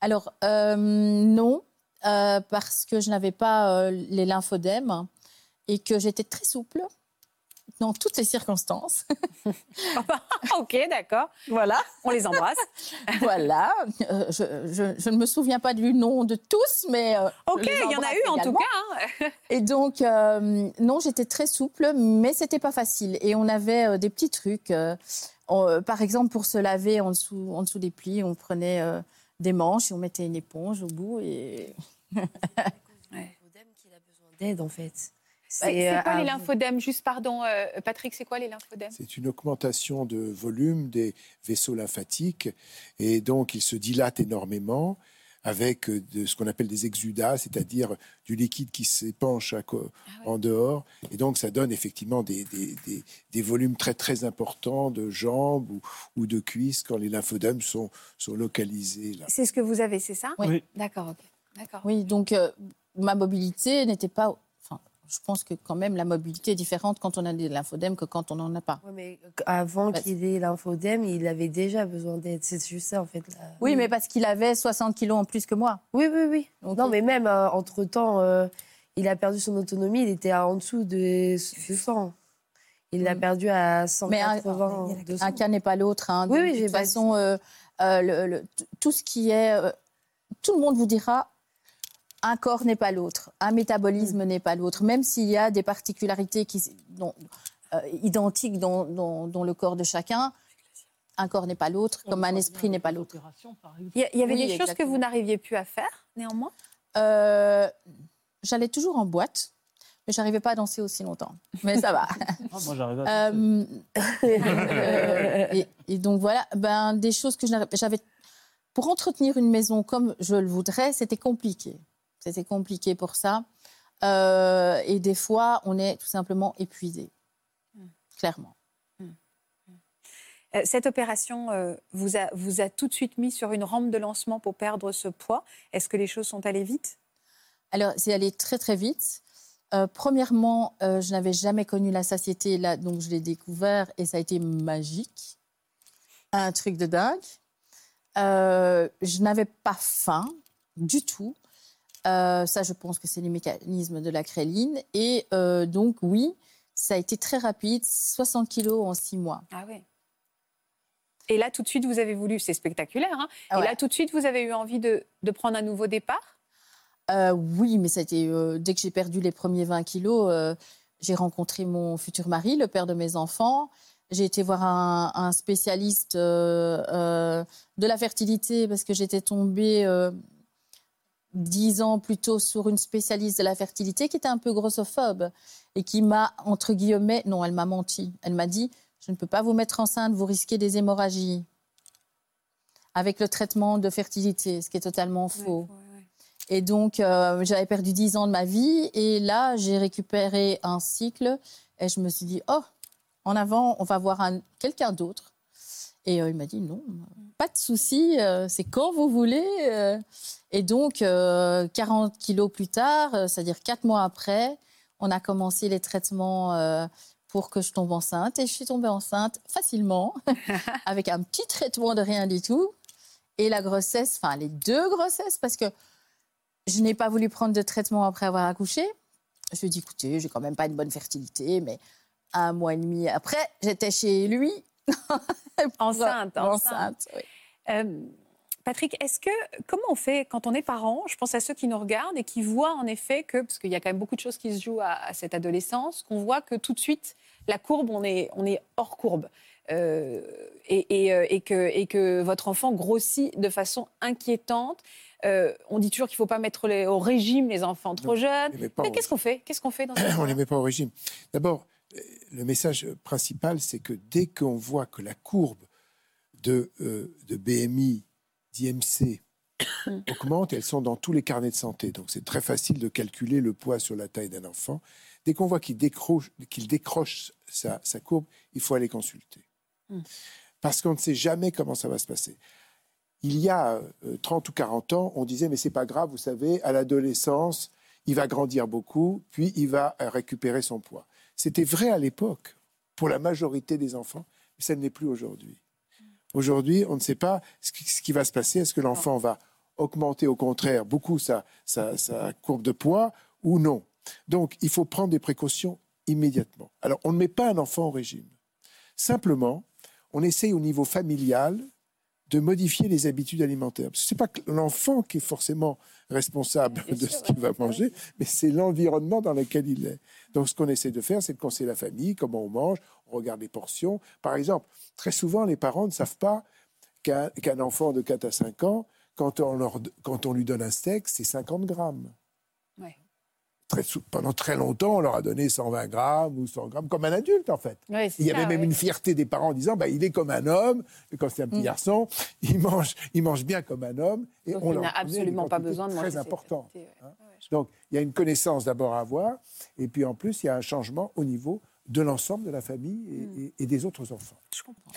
Alors, euh, non, euh, parce que je n'avais pas euh, les lymphodèmes et que j'étais très souple dans toutes les circonstances. Ok, d'accord. voilà. On les embrasse. voilà. Euh, je, je- je ne me souviens pas du nom de tous, mais. euh, Ok, il y en a eu en tout cas. hein. Et donc, euh, non, j'étais très souple, mais c'était pas facile. Et on avait euh, des petits trucs. on- par exemple, pour se laver en dessous, en dessous des plis, on prenait euh, des manches et on mettait une éponge au bout. Et D'aide, en fait. Bah, C'est euh, quoi les un- lymphodèmes? Juste pardon, euh, Patrick, c'est quoi les lymphodèmes? C'est une augmentation de volume des vaisseaux lymphatiques et donc ils se dilatent énormément avec euh, de, ce qu'on appelle des exudats, c'est-à-dire du liquide qui s'épanche co- en dehors. Et donc ça donne effectivement des, des- des- des volumes très très importants de jambes ou, ou de cuisses quand les lymphodèmes sont, sont localisés là. C'est ce que vous avez, c'est ça? Oui. D'accord, ok. D'accord. Oui, donc euh, ma mobilité n'était pas. Je pense que quand même la mobilité est différente quand on a des lymphodèmes que quand on n'en a pas. Mais avant qu'il ait l'infodème, il avait déjà besoin d'aide. C'est juste ça, en fait. là. Oui, mais parce qu'il avait 60 kilos en plus que moi. Oui, oui, oui. Non, mais même euh, entre-temps, euh, il a perdu son autonomie. Il était à en dessous de 200. Il l'a perdu à Mm. Mais un, 180, 200. un cas n'est pas l'autre. hein. Oui, oui, de toute façon, euh, euh, le- le- t- tout ce qui est. euh, tout le monde vous dira un corps n'est pas l'autre, un métabolisme Mm. n'est pas l'autre, même s'il y a des particularités qui, dont- euh, identiques dans, dans- dans le corps de chacun. Un corps n'est pas l'autre, comme un esprit n'est pas l'autre. Il y, avait Oui, des choses que vous n'arriviez plus à faire, néanmoins? Euh, J'allais toujours en boîte, mais j'arrivais pas à danser aussi longtemps. Mais ça va. Ah, moi, j'arrive à. Euh, euh, et, et donc voilà, ben, des choses que j'avais. Pour entretenir une maison comme je le voudrais, c'était compliqué. C'était compliqué pour ça. Euh, et des fois, on est tout simplement épuisé. Clairement. Euh, Cette opération euh, vous, a, vous a tout de suite mis sur une rampe de lancement pour perdre ce poids. Est-ce que les choses sont allées vite? Alors, c'est allé très très vite. Euh, premièrement, je n'avais jamais connu la satiété, là, donc je l'ai découvert et ça a été magique. Un truc de dingue. Je n'avais pas faim du tout. Euh, ça, je pense que c'est les mécanismes de la créline. Et euh, donc, oui, ça a été très rapide, 60 kilos en six mois. Ah oui. Et là, tout de suite, vous avez voulu, c'est spectaculaire, hein Ah et là, tout de suite, vous avez eu envie de, de prendre un nouveau départ? Euh, oui, mais ça a été, dès que j'ai perdu les premiers 20 kilos, j'ai rencontré mon futur mari, le père de mes enfants. J'ai été voir un, un spécialiste de la fertilité parce que j'étais tombée dix ans plus tôt sur une spécialiste de la fertilité qui était un peu grossophobe et qui m'a, entre guillemets, non, elle m'a menti. Elle m'a dit, je ne peux pas vous mettre enceinte, vous risquez des hémorragies avec le traitement de fertilité, ce qui est totalement faux. Et donc, euh, j'avais perdu 10 ans de ma vie. Et là, j'ai récupéré un cycle. Et je me suis dit, oh, en avant, on va voir un- quelqu'un d'autre. Et euh, il m'a dit, non, pas de souci, euh, c'est quand vous voulez. euh. Et donc, euh, 40 kilos plus tard, c'est-à-dire 4 mois après, on a commencé les traitements pour que je tombe enceinte. Et je suis tombée enceinte facilement, avec un petit traitement de rien du tout. Et la grossesse, enfin les deux grossesses, parce que je n'ai pas voulu prendre de traitement après avoir accouché. Je lui ai dit, écoutez, j'ai quand même pas une bonne fertilité, mais un mois et demi après, j'étais chez lui. Enceinte, enceinte. oui. Euh, Patrick, est-ce que comment on fait quand on est parent? Je pense à ceux qui nous regardent et qui voient en effet que, parce qu'il y a quand même beaucoup de choses qui se jouent à, à cette adolescence, qu'on voit que tout de suite la courbe, on est, on est hors courbe. euh, et, et, euh, et que, et que votre enfant grossit de façon inquiétante. Euh, on dit toujours qu'il ne faut pas mettre les- au régime les enfants trop Non, jeunes. Mais qu'est-ce qu'on fait? Qu'est-ce qu'on fait dans on ne les met pas au régime. D'abord, le message principal, c'est que dès qu'on voit que la courbe de, euh, de BMI, d'IMC augmente, elles sont dans tous les carnets de santé. Donc c'est très facile de calculer le poids sur la taille d'un enfant. Dès qu'on voit qu'il décroche, qu'il décroche sa, sa courbe, il faut aller consulter. Mm. Parce qu'on ne sait jamais comment ça va se passer. Il y a euh, 30 ou 40 ans, on disait, mais c'est pas grave, vous savez, à l'adolescence, il va grandir beaucoup, puis il va euh, récupérer son poids. C'était vrai à l'époque, pour la majorité des enfants, mais ça ne l'est plus aujourd'hui. Aujourd'hui, on ne sait pas ce qui, va se passer. Est-ce que l'enfant va augmenter au contraire beaucoup sa courbe de poids ou non? Donc, il faut prendre des précautions immédiatement. Alors, on ne met pas un enfant au régime. Simplement, on essaye au niveau familial de modifier les habitudes alimentaires. Ce n'est pas l'enfant qui est forcément responsable Bien de sûr, ce qu'il ouais, va manger, mais c'est l'environnement dans lequel il est. Donc, ce qu'on essaie de faire, c'est de conseiller la famille, comment on mange, on regarde les portions. Par exemple, très souvent, les parents ne savent pas qu'un enfant de 4 à 5 ans, quand on, leur- quand on lui donne un steak, c'est 50 grammes. Très pendant très longtemps, on leur a donné 120 grammes ou 100 grammes, comme un adulte, en fait. C'est Il y avait ça, même une fierté des parents en disant bah, il est comme un homme, et quand c'est un petit Mm. garçon, il mange, il mange bien comme un homme. Et Donc, on il n'a absolument pas besoin de manger très ouais. hein. Ouais, je Donc, il y a une connaissance d'abord à avoir, et puis en plus, il y a un changement au niveau de l'ensemble de la famille et, Mm. et- et des autres enfants. Je comprends.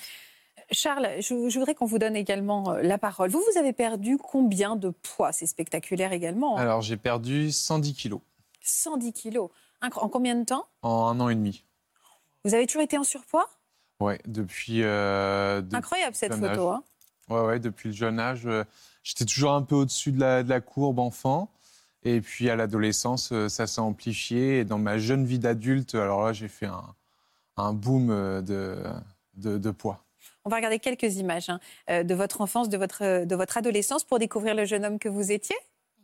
Charles, je, je voudrais qu'on vous donne également euh, la parole. Vous, vous avez perdu combien de poids? C'est spectaculaire également. hein. Alors, j'ai perdu 110 kilos 110 kilos. En combien de temps? En un an et demi. Vous avez toujours été en surpoids? Depuis. euh, depuis Incroyable cette photo. hein. Ouais, ouais, depuis le jeune âge, euh, j'étais toujours un peu au-dessus de la, de la courbe enfant. Et puis à l'adolescence, euh, ça s'est amplifié. Et dans ma jeune vie d'adulte, alors là, j'ai fait un, un boom de, de, de poids. On va regarder quelques images hein, de votre enfance, de votre, de votre adolescence pour découvrir le jeune homme que vous étiez.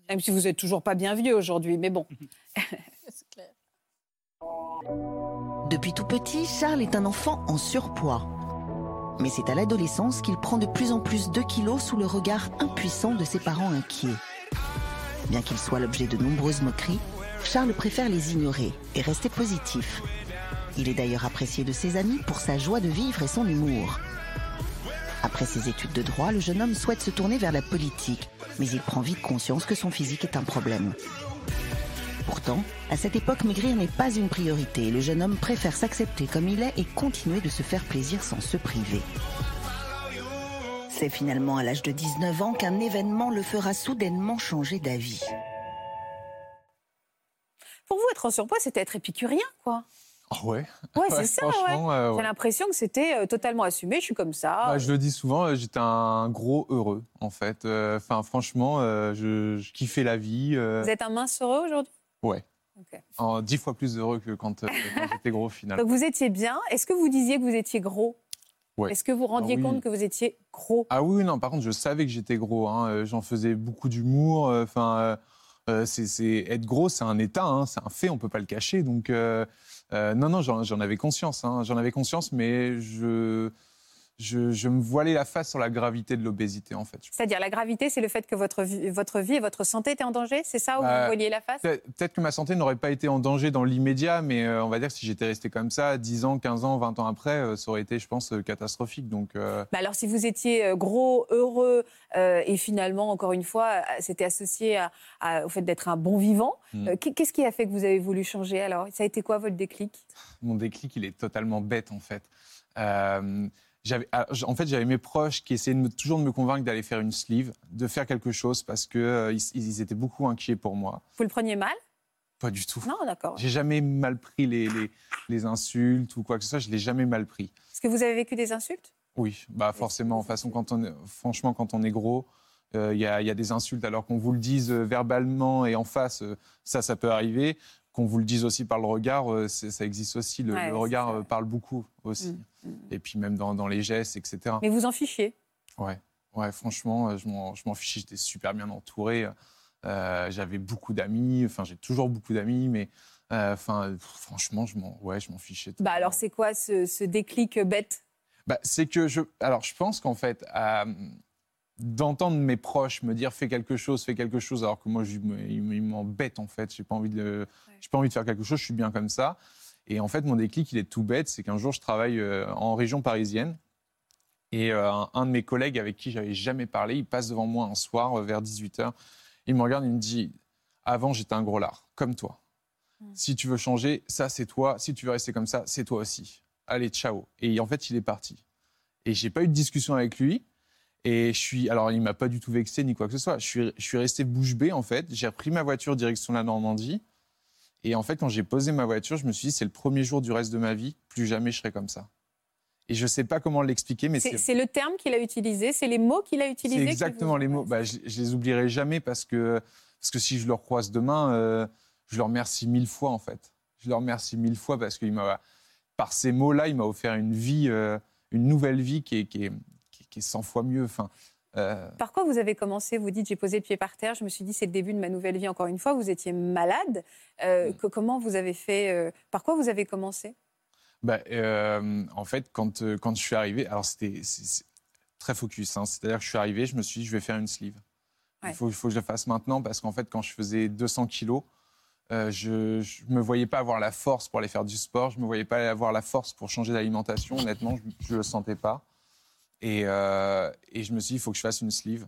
Même si vous n'êtes toujours pas bien vieux aujourd'hui, mais bon. C'est clair. Depuis tout petit, Charles est un enfant en surpoids. Mais c'est à l'adolescence qu'il prend de plus en plus de kilos sous le regard impuissant de ses parents inquiets. Bien qu'il soit l'objet de nombreuses moqueries, Charles préfère les ignorer et rester positif. Il est d'ailleurs apprécié de ses amis pour sa joie de vivre et son humour. Après ses études de droit, le jeune homme souhaite se tourner vers la politique, mais il prend vite conscience que son physique est un problème. Pourtant, à cette époque, maigrir n'est pas une priorité. Le jeune homme préfère s'accepter comme il est et continuer de se faire plaisir sans se priver. C'est finalement à l'âge de 19 ans qu'un événement le fera soudainement changer d'avis. Pour vous, être en surpoids, c'était être épicurien, quoi. Oh ouais? Ouais, Ouais, c'est ça, ouais. euh, J'ai l'impression que c'était euh, totalement assumé. Je suis comme ça. Bah, je le dis souvent, euh, j'étais un gros heureux, en fait. Enfin, franchement, je, je kiffais la vie. Vous êtes un mince heureux aujourd'hui? Ouais. Ok. En dix fois plus heureux que quand, quand j'étais gros, finalement. Donc vous étiez bien. Est-ce que vous disiez que vous étiez gros? Ouais. Est-ce que vous rendiez Ah oui. compte que vous étiez gros? Ah oui, non, par contre, je savais que j'étais gros. hein, J'en faisais beaucoup d'humour. Enfin, euh, euh, c'est être gros, c'est un état, hein, c'est un fait, on peut pas le cacher. Donc, euh, euh, non, non, j'en avais conscience. hein, j'en avais conscience, mais je, je, je me voilais la face sur la gravité de l'obésité, en fait. C'est-à-dire la gravité, c'est le fait que votre vie, votre vie et votre santé étaient en danger C'est ça où Bah, vous voyez la face? Peut- Peut-être que ma santé n'aurait pas été en danger dans l'immédiat, mais euh, on va dire que si j'étais resté comme ça, 10 ans, 15 ans, 20 ans après, euh, ça aurait été, je pense, euh, catastrophique. Donc, Bah alors, si vous étiez gros, heureux, et finalement, encore une fois, c'était associé à- à- au fait d'être un bon vivant, Mm. euh, qu'est- qu'est-ce qui a fait que vous avez voulu changer alors? Ça a été quoi votre déclic? Mon déclic, il est totalement bête, en fait. J- en fait, j'avais mes proches qui essayaient de me- toujours de me convaincre d'aller faire une sleeve, de faire quelque chose, parce qu'ils euh, ils- étaient beaucoup inquiets pour moi. Vous le preniez mal? Pas du tout. Non, d'accord. J'ai jamais mal pris les, les, les insultes ou quoi que ce soit, je l'ai jamais mal pris. Est-ce que vous avez vécu des insultes? Oui, bah forcément. Toute façon, quand on est, franchement, quand on est gros, euh, il y, y a des insultes. Alors qu'on vous le dise euh, verbalement et en face, euh, ça, ça peut arriver. Qu'on vous le dise aussi par le regard, euh, ça existe aussi. Le, Ouais, le c'est regard euh, parle beaucoup aussi. Mm, mm. Et puis même dans, dans les gestes, etc. Mais vous en fichiez Ouais, ouais, franchement, euh, je m'en, fichais. J'étais super bien entouré. Euh, j'avais beaucoup d'amis. Enfin, j'ai toujours beaucoup d'amis, mais enfin, franchement, je m'en, ouais, je m'en fichais. Bah alors, c'est quoi ce, ce déclic bête? Bah, c'est que je. Alors, je pense qu'en fait, à- d'entendre mes proches me dire fais quelque chose, fais quelque chose, alors que moi, je ils m'embêtent en fait. J'ai pas envie de, j'ai pas envie de faire quelque chose. Je suis bien comme ça. Et en fait, mon déclic, il est tout bête. C'est qu'un jour, je travaille euh, en région parisienne. Et euh, un, de mes collègues avec qui j'avais jamais parlé, il passe devant moi un soir euh, vers 18h. Il me regarde, il me dit Avant, j'étais un gros lard, comme toi. Si tu veux changer, ça, c'est toi. Si tu veux rester comme ça, c'est toi aussi. Allez, ciao. Et en fait, il est parti. Et j'ai pas eu de discussion avec lui. Et je suis. Alors, il m'a pas du tout vexé ni quoi que ce soit. Je suis, je suis resté bouche bée, en fait. J'ai repris ma voiture direction la Normandie. Et en fait, quand j'ai posé ma voiture, je me suis dit c'est le premier jour du reste de ma vie. Plus jamais je serai comme ça. Et je sais pas comment l'expliquer, mais C'est c'est. le terme qu'il a utilisé, c'est les mots qu'il a utilisés. C'est exactement vous- les mots. Bah, je, je les oublierai jamais parce que, parce que si je le recroise demain, euh, je le remercie mille fois en fait. Je le remercie mille fois parce m'a, par ces mots-là, il m'a offert une vie, euh, une nouvelle vie qui est, qui est, qui est- qui est 100 fois mieux. Enfin, euh, Par quoi vous avez commencé Vous dites j'ai posé le pied par terre, je me suis dit c'est le début de ma nouvelle vie encore une fois. Vous étiez malade. Euh, Mm. que- comment vous avez fait euh, Par quoi vous avez commencé? Bah, en fait, quand, quand je suis arrivé, alors c'était très focus. hein. C'est-à-dire que je suis arrivé, je me suis dit, je vais faire une sleeve. Ouais. Il faut, faut que je le fasse maintenant parce qu'en fait, quand je faisais 200 kilos, je ne me voyais pas avoir la force pour aller faire du sport. Je ne me voyais pas avoir la force pour changer d'alimentation. Honnêtement, je ne le sentais pas. Et, euh, et je me suis dit, il faut que je fasse une sleeve.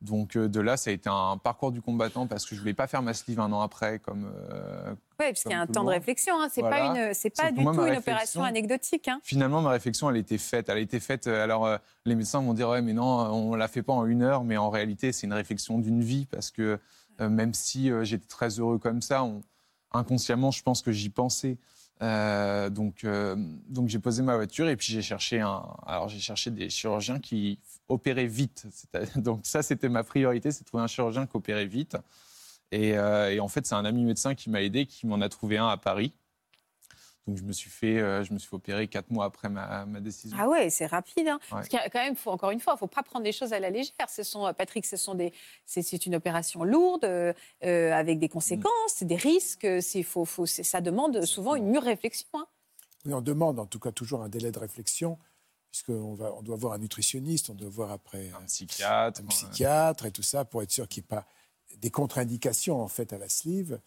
Donc euh, de là, ça a été un parcours du combattant parce que je ne voulais pas faire ma sleeve un an après comme, euh, Oui, parce qu'il y a un temps de réflexion. Hein. C'est Voilà. pas une, c'est pas du moi, tout une opération anecdotique. Hein. Finalement, ma réflexion, elle était faite. Elle a été faite. euh, Alors, euh, les médecins vont dire, ouais, mais non, on la fait pas en une heure. Mais en réalité, c'est une réflexion d'une vie parce que euh, même si j'étais très heureux comme ça, on- inconsciemment, je pense que j'y pensais. Euh, donc, euh, donc j'ai posé ma voiture et puis j'ai cherché un. Alors, j'ai cherché des chirurgiens qui opéraient vite. Donc, ça, c'était ma priorité, c'est trouver un chirurgien qui opérait vite. Et, euh, et en fait, c'est un ami médecin qui m'a aidé, qui m'en a trouvé un à Paris. Donc je me suis fait, euh, je me suis fait opérer quatre mois après ma, ma décision. Ah ouais, c'est rapide. Hein. Ouais. Parce qu'il y a quand même, faut, encore une fois, il ne faut pas prendre les choses à la légère. Ce sont, euh, Patrick, ce sont des, c'est, une opération lourde, euh, avec des conséquences, des risques. C'est, faut, ça demande souvent une mûre réflexion. hein. Oui, on demande en tout cas toujours un délai de réflexion, puisqu'on on doit voir un nutritionniste, on doit voir après Un psychiatre. un psychiatre et tout ça pour être sûr qu'il n'y ait pas des contre-indications en fait à la sleeve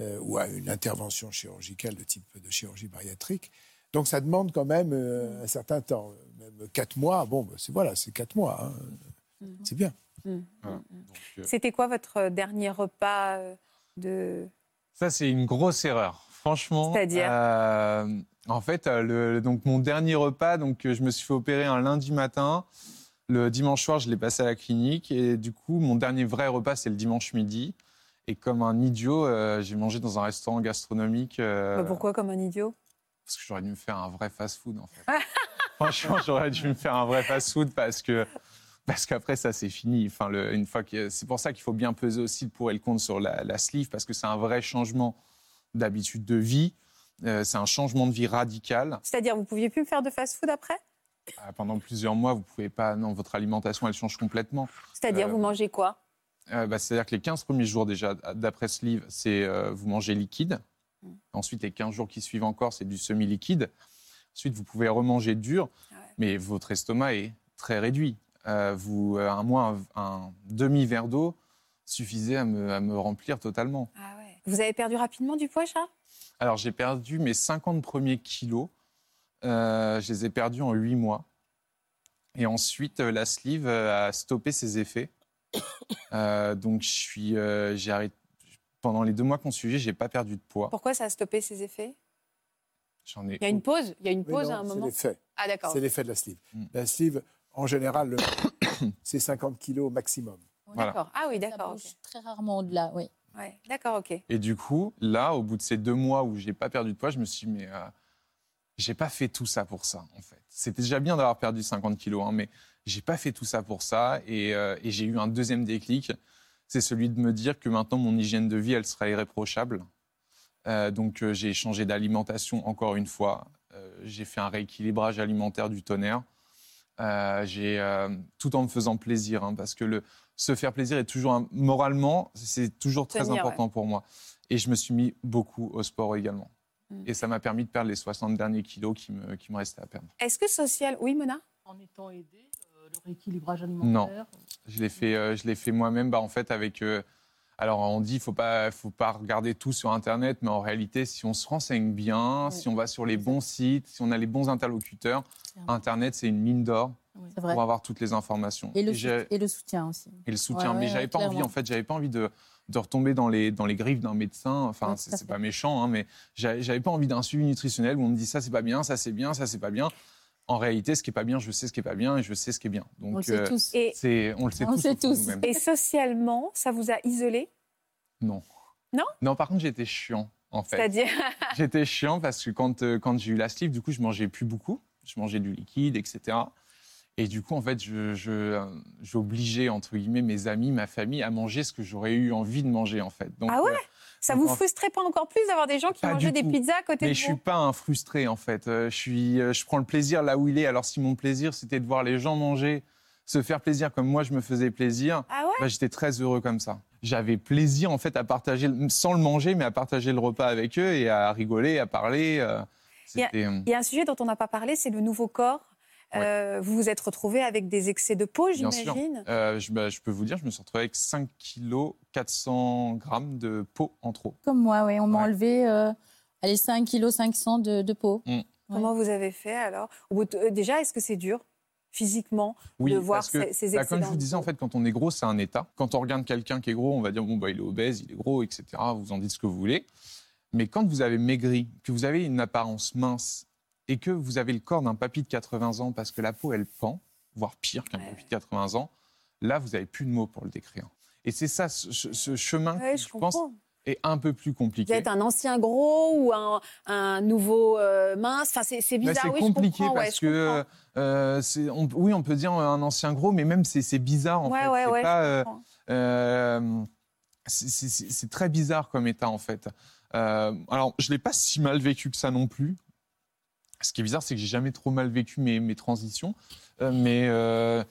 euh, ou à une intervention chirurgicale de type de chirurgie bariatrique. Donc ça demande quand même euh, un certain temps, même quatre mois. Bon, bah, c'est voilà, c'est quatre mois, hein. c'est bien. Voilà. Donc, euh, C'était quoi votre dernier repas de... Ça, c'est une grosse erreur. Franchement. C'est-à-dire euh, En fait, le, donc mon dernier repas, donc je me suis fait opérer un lundi matin. Le dimanche soir, je l'ai passé à la clinique et du coup, mon dernier vrai repas, c'est le dimanche midi. Et comme un idiot, euh, j'ai mangé dans un restaurant gastronomique. euh, Bah, pourquoi comme un idiot? Parce que j'aurais dû me faire un vrai fast-food, en fait. Franchement, j'aurais dû me faire un vrai fast-food parce que parce qu'après ça c'est fini. Enfin, le- une fois que c'est pour ça qu'il faut bien peser aussi le pour et le contre sur la, la sleeve parce que c'est un vrai changement d'habitude de vie. Euh, c'est un changement de vie radical. C'est-à-dire, vous pouviez plus me faire de fast-food après? Pendant plusieurs mois, vous pouvez pas. Non, votre alimentation elle change complètement. C'est-à-dire, Euh, vous mangez quoi? Euh, bah, C'est-à-dire que les 15 premiers jours déjà, d'après sleeve, c'est euh, vous mangez liquide. Ensuite, les 15 jours qui suivent encore, c'est du semi-liquide. Ensuite, vous pouvez remanger dur, mais votre estomac est très réduit. Euh, vous, euh, un mois, un, un demi-verre d'eau suffisait à me, à me remplir totalement. Vous avez perdu rapidement du poids, Charles? Alors, j'ai perdu mes 50 premiers kilos. Euh, je les ai perdus en 8 mois. Et ensuite, euh, la sleeve euh, a stoppé ses effets. Euh, donc, je suis, euh, j'ai arrêté. Pendant les deux mois qu'on suivi, j'ai pas perdu de poids. Pourquoi ça a stoppé ses effets? J'en ai. Il y a une pause Il y a une Oui, pause non, à un c'est moment? l'effet. Ah d'accord. C'est l'effet de la sleeve. Mm. La sleeve, en général, le- c'est 50 kilos maximum. Voilà. D'accord. Ah oui, Ça d'accord. très rarement au-delà, oui. Ouais, d'accord, ok. Et du coup, là, au bout de ces deux mois où j'ai pas perdu de poids, je me suis dit, mais euh, j'ai pas fait tout ça pour ça, en fait. C'était déjà bien d'avoir perdu 50 kilos, hein, mais j'ai pas fait tout ça pour ça. Et, euh, et j'ai eu un deuxième déclic, c'est celui de me dire que maintenant mon hygiène de vie, elle sera irréprochable. Euh, donc euh, j'ai changé d'alimentation encore une fois. Euh, j'ai fait un rééquilibrage alimentaire du tonnerre. Euh, j'ai euh, tout en me faisant plaisir, hein, parce que le, se faire plaisir est toujours un- moralement, c'est toujours très Tenir, important pour moi. Et je me suis mis beaucoup au sport également. Et ça m'a permis de perdre les 60 derniers kilos qui me, qui me restaient à perdre. Est-ce que social. Oui, Mona? En étant aidé, euh, le rééquilibrage Non, alimentaire. je l'ai fait, euh, je l'ai fait moi-même, bah, en fait, avec. euh, alors, on dit, faut pas, faut pas regarder tout sur Internet, mais en réalité, si on se renseigne bien, si on va sur les bons sites, si on a les bons interlocuteurs, Internet, c'est une mine d'or pour avoir toutes les informations. Et le, et soutien aussi. et le soutien. Ouais, mais ouais, j'avais ouais, pas envie, en fait, j'avais pas envie de, de retomber dans les, dans les griffes d'un médecin. Enfin, c'est pas méchant, hein, mais j'avais pas envie d'un suivi nutritionnel où on me dit ça c'est pas bien, ça c'est bien, ça c'est pas bien. En réalité, ce qui est pas bien, je sais ce qui est pas bien et je sais ce qui est bien. Donc, On le sait tous. Et, c'est, on le sait On tous. sait tous. et socialement, ça vous a isolé? Non. Non? Non, par contre, j'étais chiant, en fait. C'est-à-dire J'étais chiant parce que quand, euh, quand j'ai eu la sleeve, du coup, je mangeais plus beaucoup. Je mangeais du liquide, etc. Et du coup, en fait, je, je, euh, j'obligeais, entre guillemets, mes amis, ma famille à manger ce que j'aurais eu envie de manger, en fait. Donc, Ah ouais? euh, Ça donc, vous frustrait pas encore plus d'avoir des gens qui mangeaient des pizzas à côté Mais de je vous? suis pas un frustré, en fait. Euh, Je, suis, euh, je prends le plaisir là où il est. Alors, si mon plaisir, c'était de voir les gens manger, se faire plaisir comme moi, je me faisais plaisir, Ah ouais? bah, j'étais très heureux comme ça. J'avais plaisir, en fait, à partager, sans le manger, mais à partager le repas avec eux et à rigoler, à parler. Il y a- C'était... Il y a un sujet dont on n'a pas parlé, c'est le nouveau corps. Euh, vous vous êtes retrouvé avec des excès de peau, Bien sûr. j'imagine? Euh, je, bah, je peux vous dire, je me suis retrouvé avec 5 kg 400 grammes de peau en trop. Comme moi, oui. On m'a Ouais. enlevé euh, allez, 5 kg 500 de, de peau. Mm. Comment vous avez fait alors? Déjà, est-ce que c'est dur physiquement Oui, de voir parce que, ces, ces bah, excès comme je vous disais, en fait, quand on est gros, c'est un état. Quand on regarde quelqu'un qui est gros, on va dire bon bah il est obèse, il est gros, etc. Vous en dites ce que vous voulez. Mais quand vous avez maigri, que vous avez une apparence mince et que vous avez le corps d'un papy de 80 ans parce que la peau elle pend, voire pire qu'un papy de 80 ans, là vous n'avez plus de mots pour le décrire. Et c'est ça, ce, chemin Ouais, qui, je je pense, est un peu plus Vous compliqué. êtes un ancien gros ou un, un nouveau euh, mince Enfin, c'est c'est Bah, bizarre. c'est oui, je compliqué parce que euh, c'est- on- oui, on peut dire un ancien gros, mais même c'est c'est bizarre en fait. c'est c'est- c'est c'est- c'est très bizarre comme état en fait. Euh, alors, je l'ai pas si mal vécu que ça non plus. Ce qui est bizarre, c'est que j'ai jamais trop mal vécu mes, mes transitions, Euh, mais euh,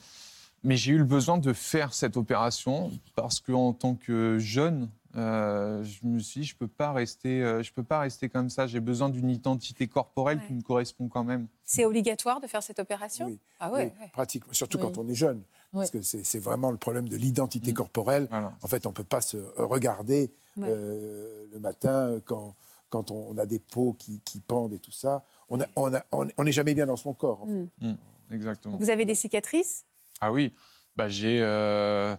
mais j'ai eu le besoin de faire cette opération parce que en tant que jeune, euh, je me suis dit je peux pas rester, euh, je peux pas rester comme ça. J'ai besoin d'une identité corporelle qui me correspond quand même. C'est obligatoire de faire cette opération? Oui. Ah ouais, Oui, ouais. pratiquement, surtout Oui. quand on est jeune. Parce que c'est vraiment le problème de l'identité corporelle. En fait, on ne peut pas se regarder Ouais. euh, le matin quand, quand on a des peaux qui, qui pendent et tout ça. On n'est on a- on- on n'est jamais bien dans son corps. en fait. Mm. Exactement. Vous avez des cicatrices? Ah oui, bah j'ai. euh,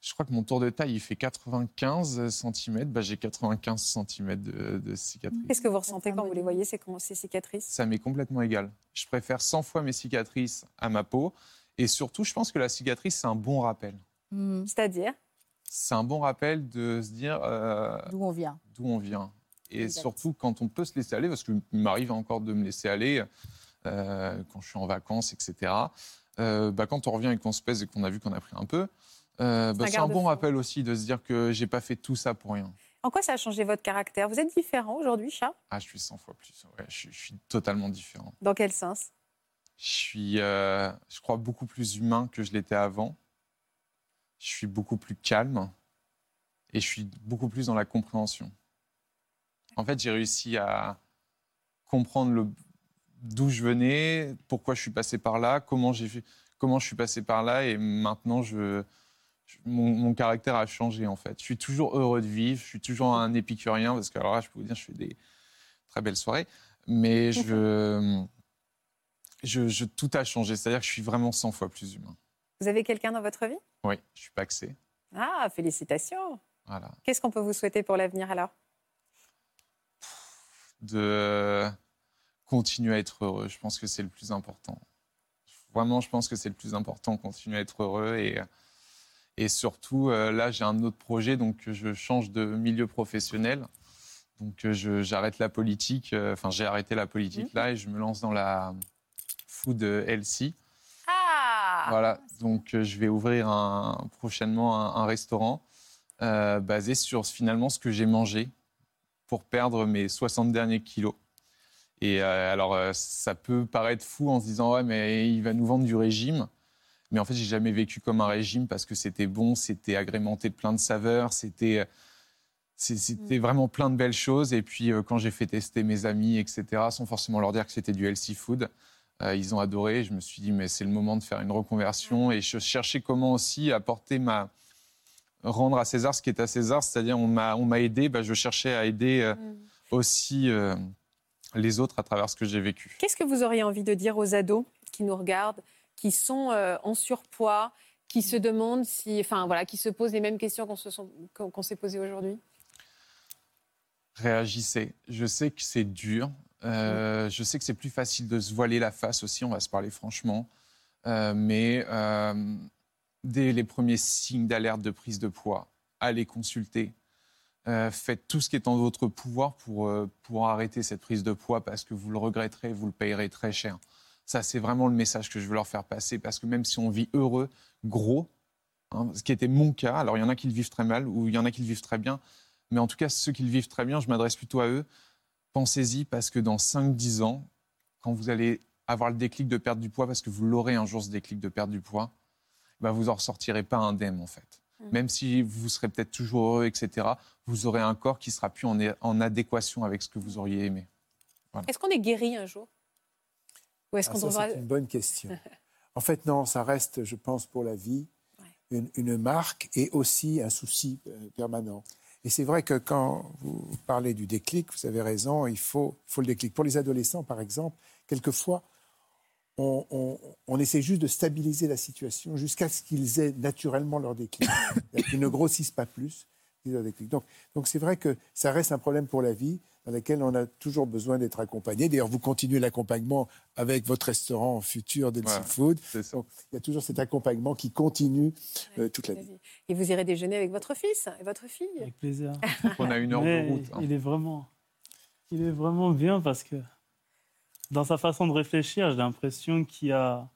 je crois que mon tour de taille, il fait 95 cm. Bah, j'ai 95 cm de, de cicatrices. Qu'est-ce que vous ressentez quand vous les voyez, ces, ces cicatrices? Ça m'est complètement égal. Je préfère 100 fois mes cicatrices à ma peau. Et surtout, je pense que la cicatrice, c'est un bon rappel. Mm. C'est-à-dire? C'est un bon rappel de se dire euh, D'où on vient. d'où on vient. Et Exact. surtout quand on peut se laisser aller, parce qu'il m'arrive encore de me laisser aller euh, quand je suis en vacances, etc. Euh, bah, quand on revient et qu'on se pèse et qu'on a vu qu'on a pris un peu, euh, bah, c'est un bon rappel aussi de se dire que j'ai pas fait tout ça pour rien. En quoi ça a changé votre caractère? Vous êtes différent aujourd'hui, chat Ah, je suis 100 fois plus. Ouais, je, suis- je suis totalement différent. Dans quel sens? Je suis, je crois, beaucoup plus humain que je l'étais avant. Je suis beaucoup plus calme et je suis beaucoup plus dans la compréhension. En fait, j'ai réussi à comprendre d'où je venais, pourquoi je suis passé par là, comment comment je suis passé par là, et maintenant je, je- mon, mon caractère a changé en fait. Je suis toujours heureux de vivre, je suis toujours un épicurien parce que alors là, je peux vous dire, je fais des très belles soirées, mais je, je, je- tout a changé. C'est-à-dire que je suis vraiment 100 fois plus humain. Vous avez quelqu'un dans votre vie? Oui, je suis paxé. Ah, félicitations Voilà. Qu'est-ce qu'on peut vous souhaiter pour l'avenir alors? De continuer à être heureux. Je pense que c'est le plus important. Vraiment, je pense que c'est le plus important, continuer à être heureux. Et, et surtout, euh, là, j'ai un autre projet, donc je change de milieu professionnel. Donc euh, j'arrête la politique, euh, enfin j'ai arrêté la politique là et je me lance dans la food healthy. Ah Voilà, donc euh, je vais ouvrir un- prochainement un, un restaurant euh, basé sur finalement ce que j'ai mangé pour perdre mes 60 derniers kilos. Et euh, alors, euh, ça peut paraître fou en se disant, ouais, mais il va nous vendre du régime. Mais en fait, j'ai jamais vécu comme un régime parce que c'était bon, c'était agrémenté de plein de saveurs, c'était. c'est- c'était vraiment plein de belles choses. Et puis, euh, quand j'ai fait tester mes amis, etc., sans forcément leur dire que c'était du healthy food, euh, ils ont adoré. Je me suis dit, mais c'est le moment de faire une reconversion. Et je cherchais comment aussi apporter ma. Rendre à César ce qui est à César. C'est-à-dire, on m'a on m'a aidé, bah, je cherchais à aider euh, aussi euh, les autres à travers ce que j'ai vécu. Qu'est-ce que vous auriez envie de dire aux ados qui nous regardent, qui sont euh, en surpoids, qui se demandent si, enfin voilà, qui se posent les mêmes questions qu'on se sont- qu'on qu'on s'est posées aujourd'hui? Réagissez. Je sais que c'est dur. Euh, Je sais que c'est plus facile de se voiler la face aussi, on va se parler franchement. Mais dès les premiers signes d'alerte de prise de poids, allez consulter. Euh, faites tout ce qui est en votre pouvoir pour, euh, pour arrêter cette prise de poids parce que vous le regretterez, vous le payerez très cher. Ça, c'est vraiment le message que je veux leur faire passer parce que même si on vit heureux, gros, hein, ce qui était mon cas, alors il y en a qui le vivent très mal ou il y en a qui le vivent très bien, mais en tout cas, ceux qui le vivent très bien, je m'adresse plutôt à eux. Pensez-y parce que dans 5-10 ans, quand vous allez avoir le déclic de perdre du poids, parce que vous l'aurez un jour ce déclic de perdre du poids, bah, vous en ressortirez pas indemne en fait. Même si vous serez peut-être toujours heureux, etc., vous aurez un corps qui sera plus en, en adéquation avec ce que vous auriez aimé. Voilà. Est-ce qu'on est guéri un jour? Ou est-ce Ah, qu'on ça, devra... C'est une bonne question. En fait, non, ça reste, je pense, pour la vie, une, une marque et aussi un souci euh, permanent. Et c'est vrai que quand vous parlez du déclic, vous avez raison, il faut, faut le déclic. Pour les adolescents, par exemple, quelquefois, on, on- on essaie juste de stabiliser la situation jusqu'à ce qu'ils aient naturellement leur déclic. C'est-à-dire qu'ils ne grossissent pas plus. Donc, donc c'est vrai que ça reste un problème pour la vie dans lequel on a toujours besoin d'être accompagné. D'ailleurs, vous continuez l'accompagnement avec votre restaurant futur d'Elsie Ouais, Food. Donc, il y a toujours cet accompagnement qui continue euh, toute la vie. Et vous irez déjeuner avec votre fils et votre fille? Avec plaisir. On a une heure Mais de route. hein. Il est vraiment, il est vraiment bien parce que dans sa façon de réfléchir, j'ai l'impression qu'il y a,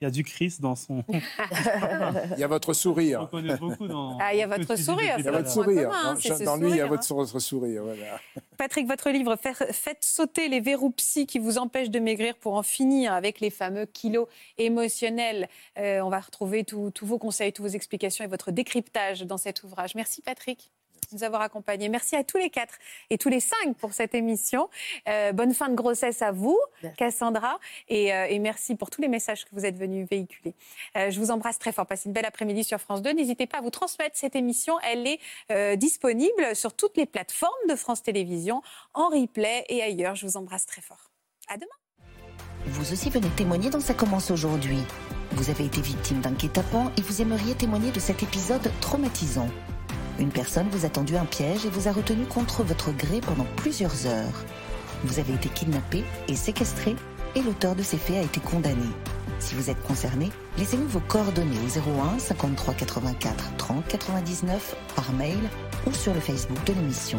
il y a du Christ dans son. Il y a votre sourire. On connaît beaucoup dans. Ah, il y a votre sourire, Il y a votre sourire. commun, hein, Dans- lui, il y a votre, votre sourire. Voilà. Patrick, votre livre Faites sauter les verrous psy qui vous empêchent de maigrir pour en finir avec les fameux kilos émotionnels. Euh, on va retrouver tous vos conseils, toutes vos explications et votre décryptage dans cet ouvrage. Merci Patrick de nous avoir accompagnés. Merci à tous les quatre et tous les cinq pour cette émission. Euh, bonne fin de grossesse à vous, Cassandra, et, euh, et merci pour tous les messages que vous êtes venus véhiculer. Euh, je vous embrasse très fort. Passez une belle après-midi sur France 2. N'hésitez pas à vous transmettre cette émission. Elle est euh, disponible sur toutes les plateformes de France Télévisions, en replay et ailleurs. Je vous embrasse très fort. À demain. Vous aussi venez témoigner dans Ça commence aujourd'hui. Vous avez été victime d'un guet-apens et vous aimeriez témoigner de cet épisode traumatisant. Une personne vous a tendu un piège et vous a retenu contre votre gré pendant plusieurs heures. Vous avez été kidnappé et séquestré et l'auteur de ces faits a été condamné. Si vous êtes concerné, laissez-nous vos coordonnées au 01 53 84 30 99 par mail ou sur le Facebook de l'émission.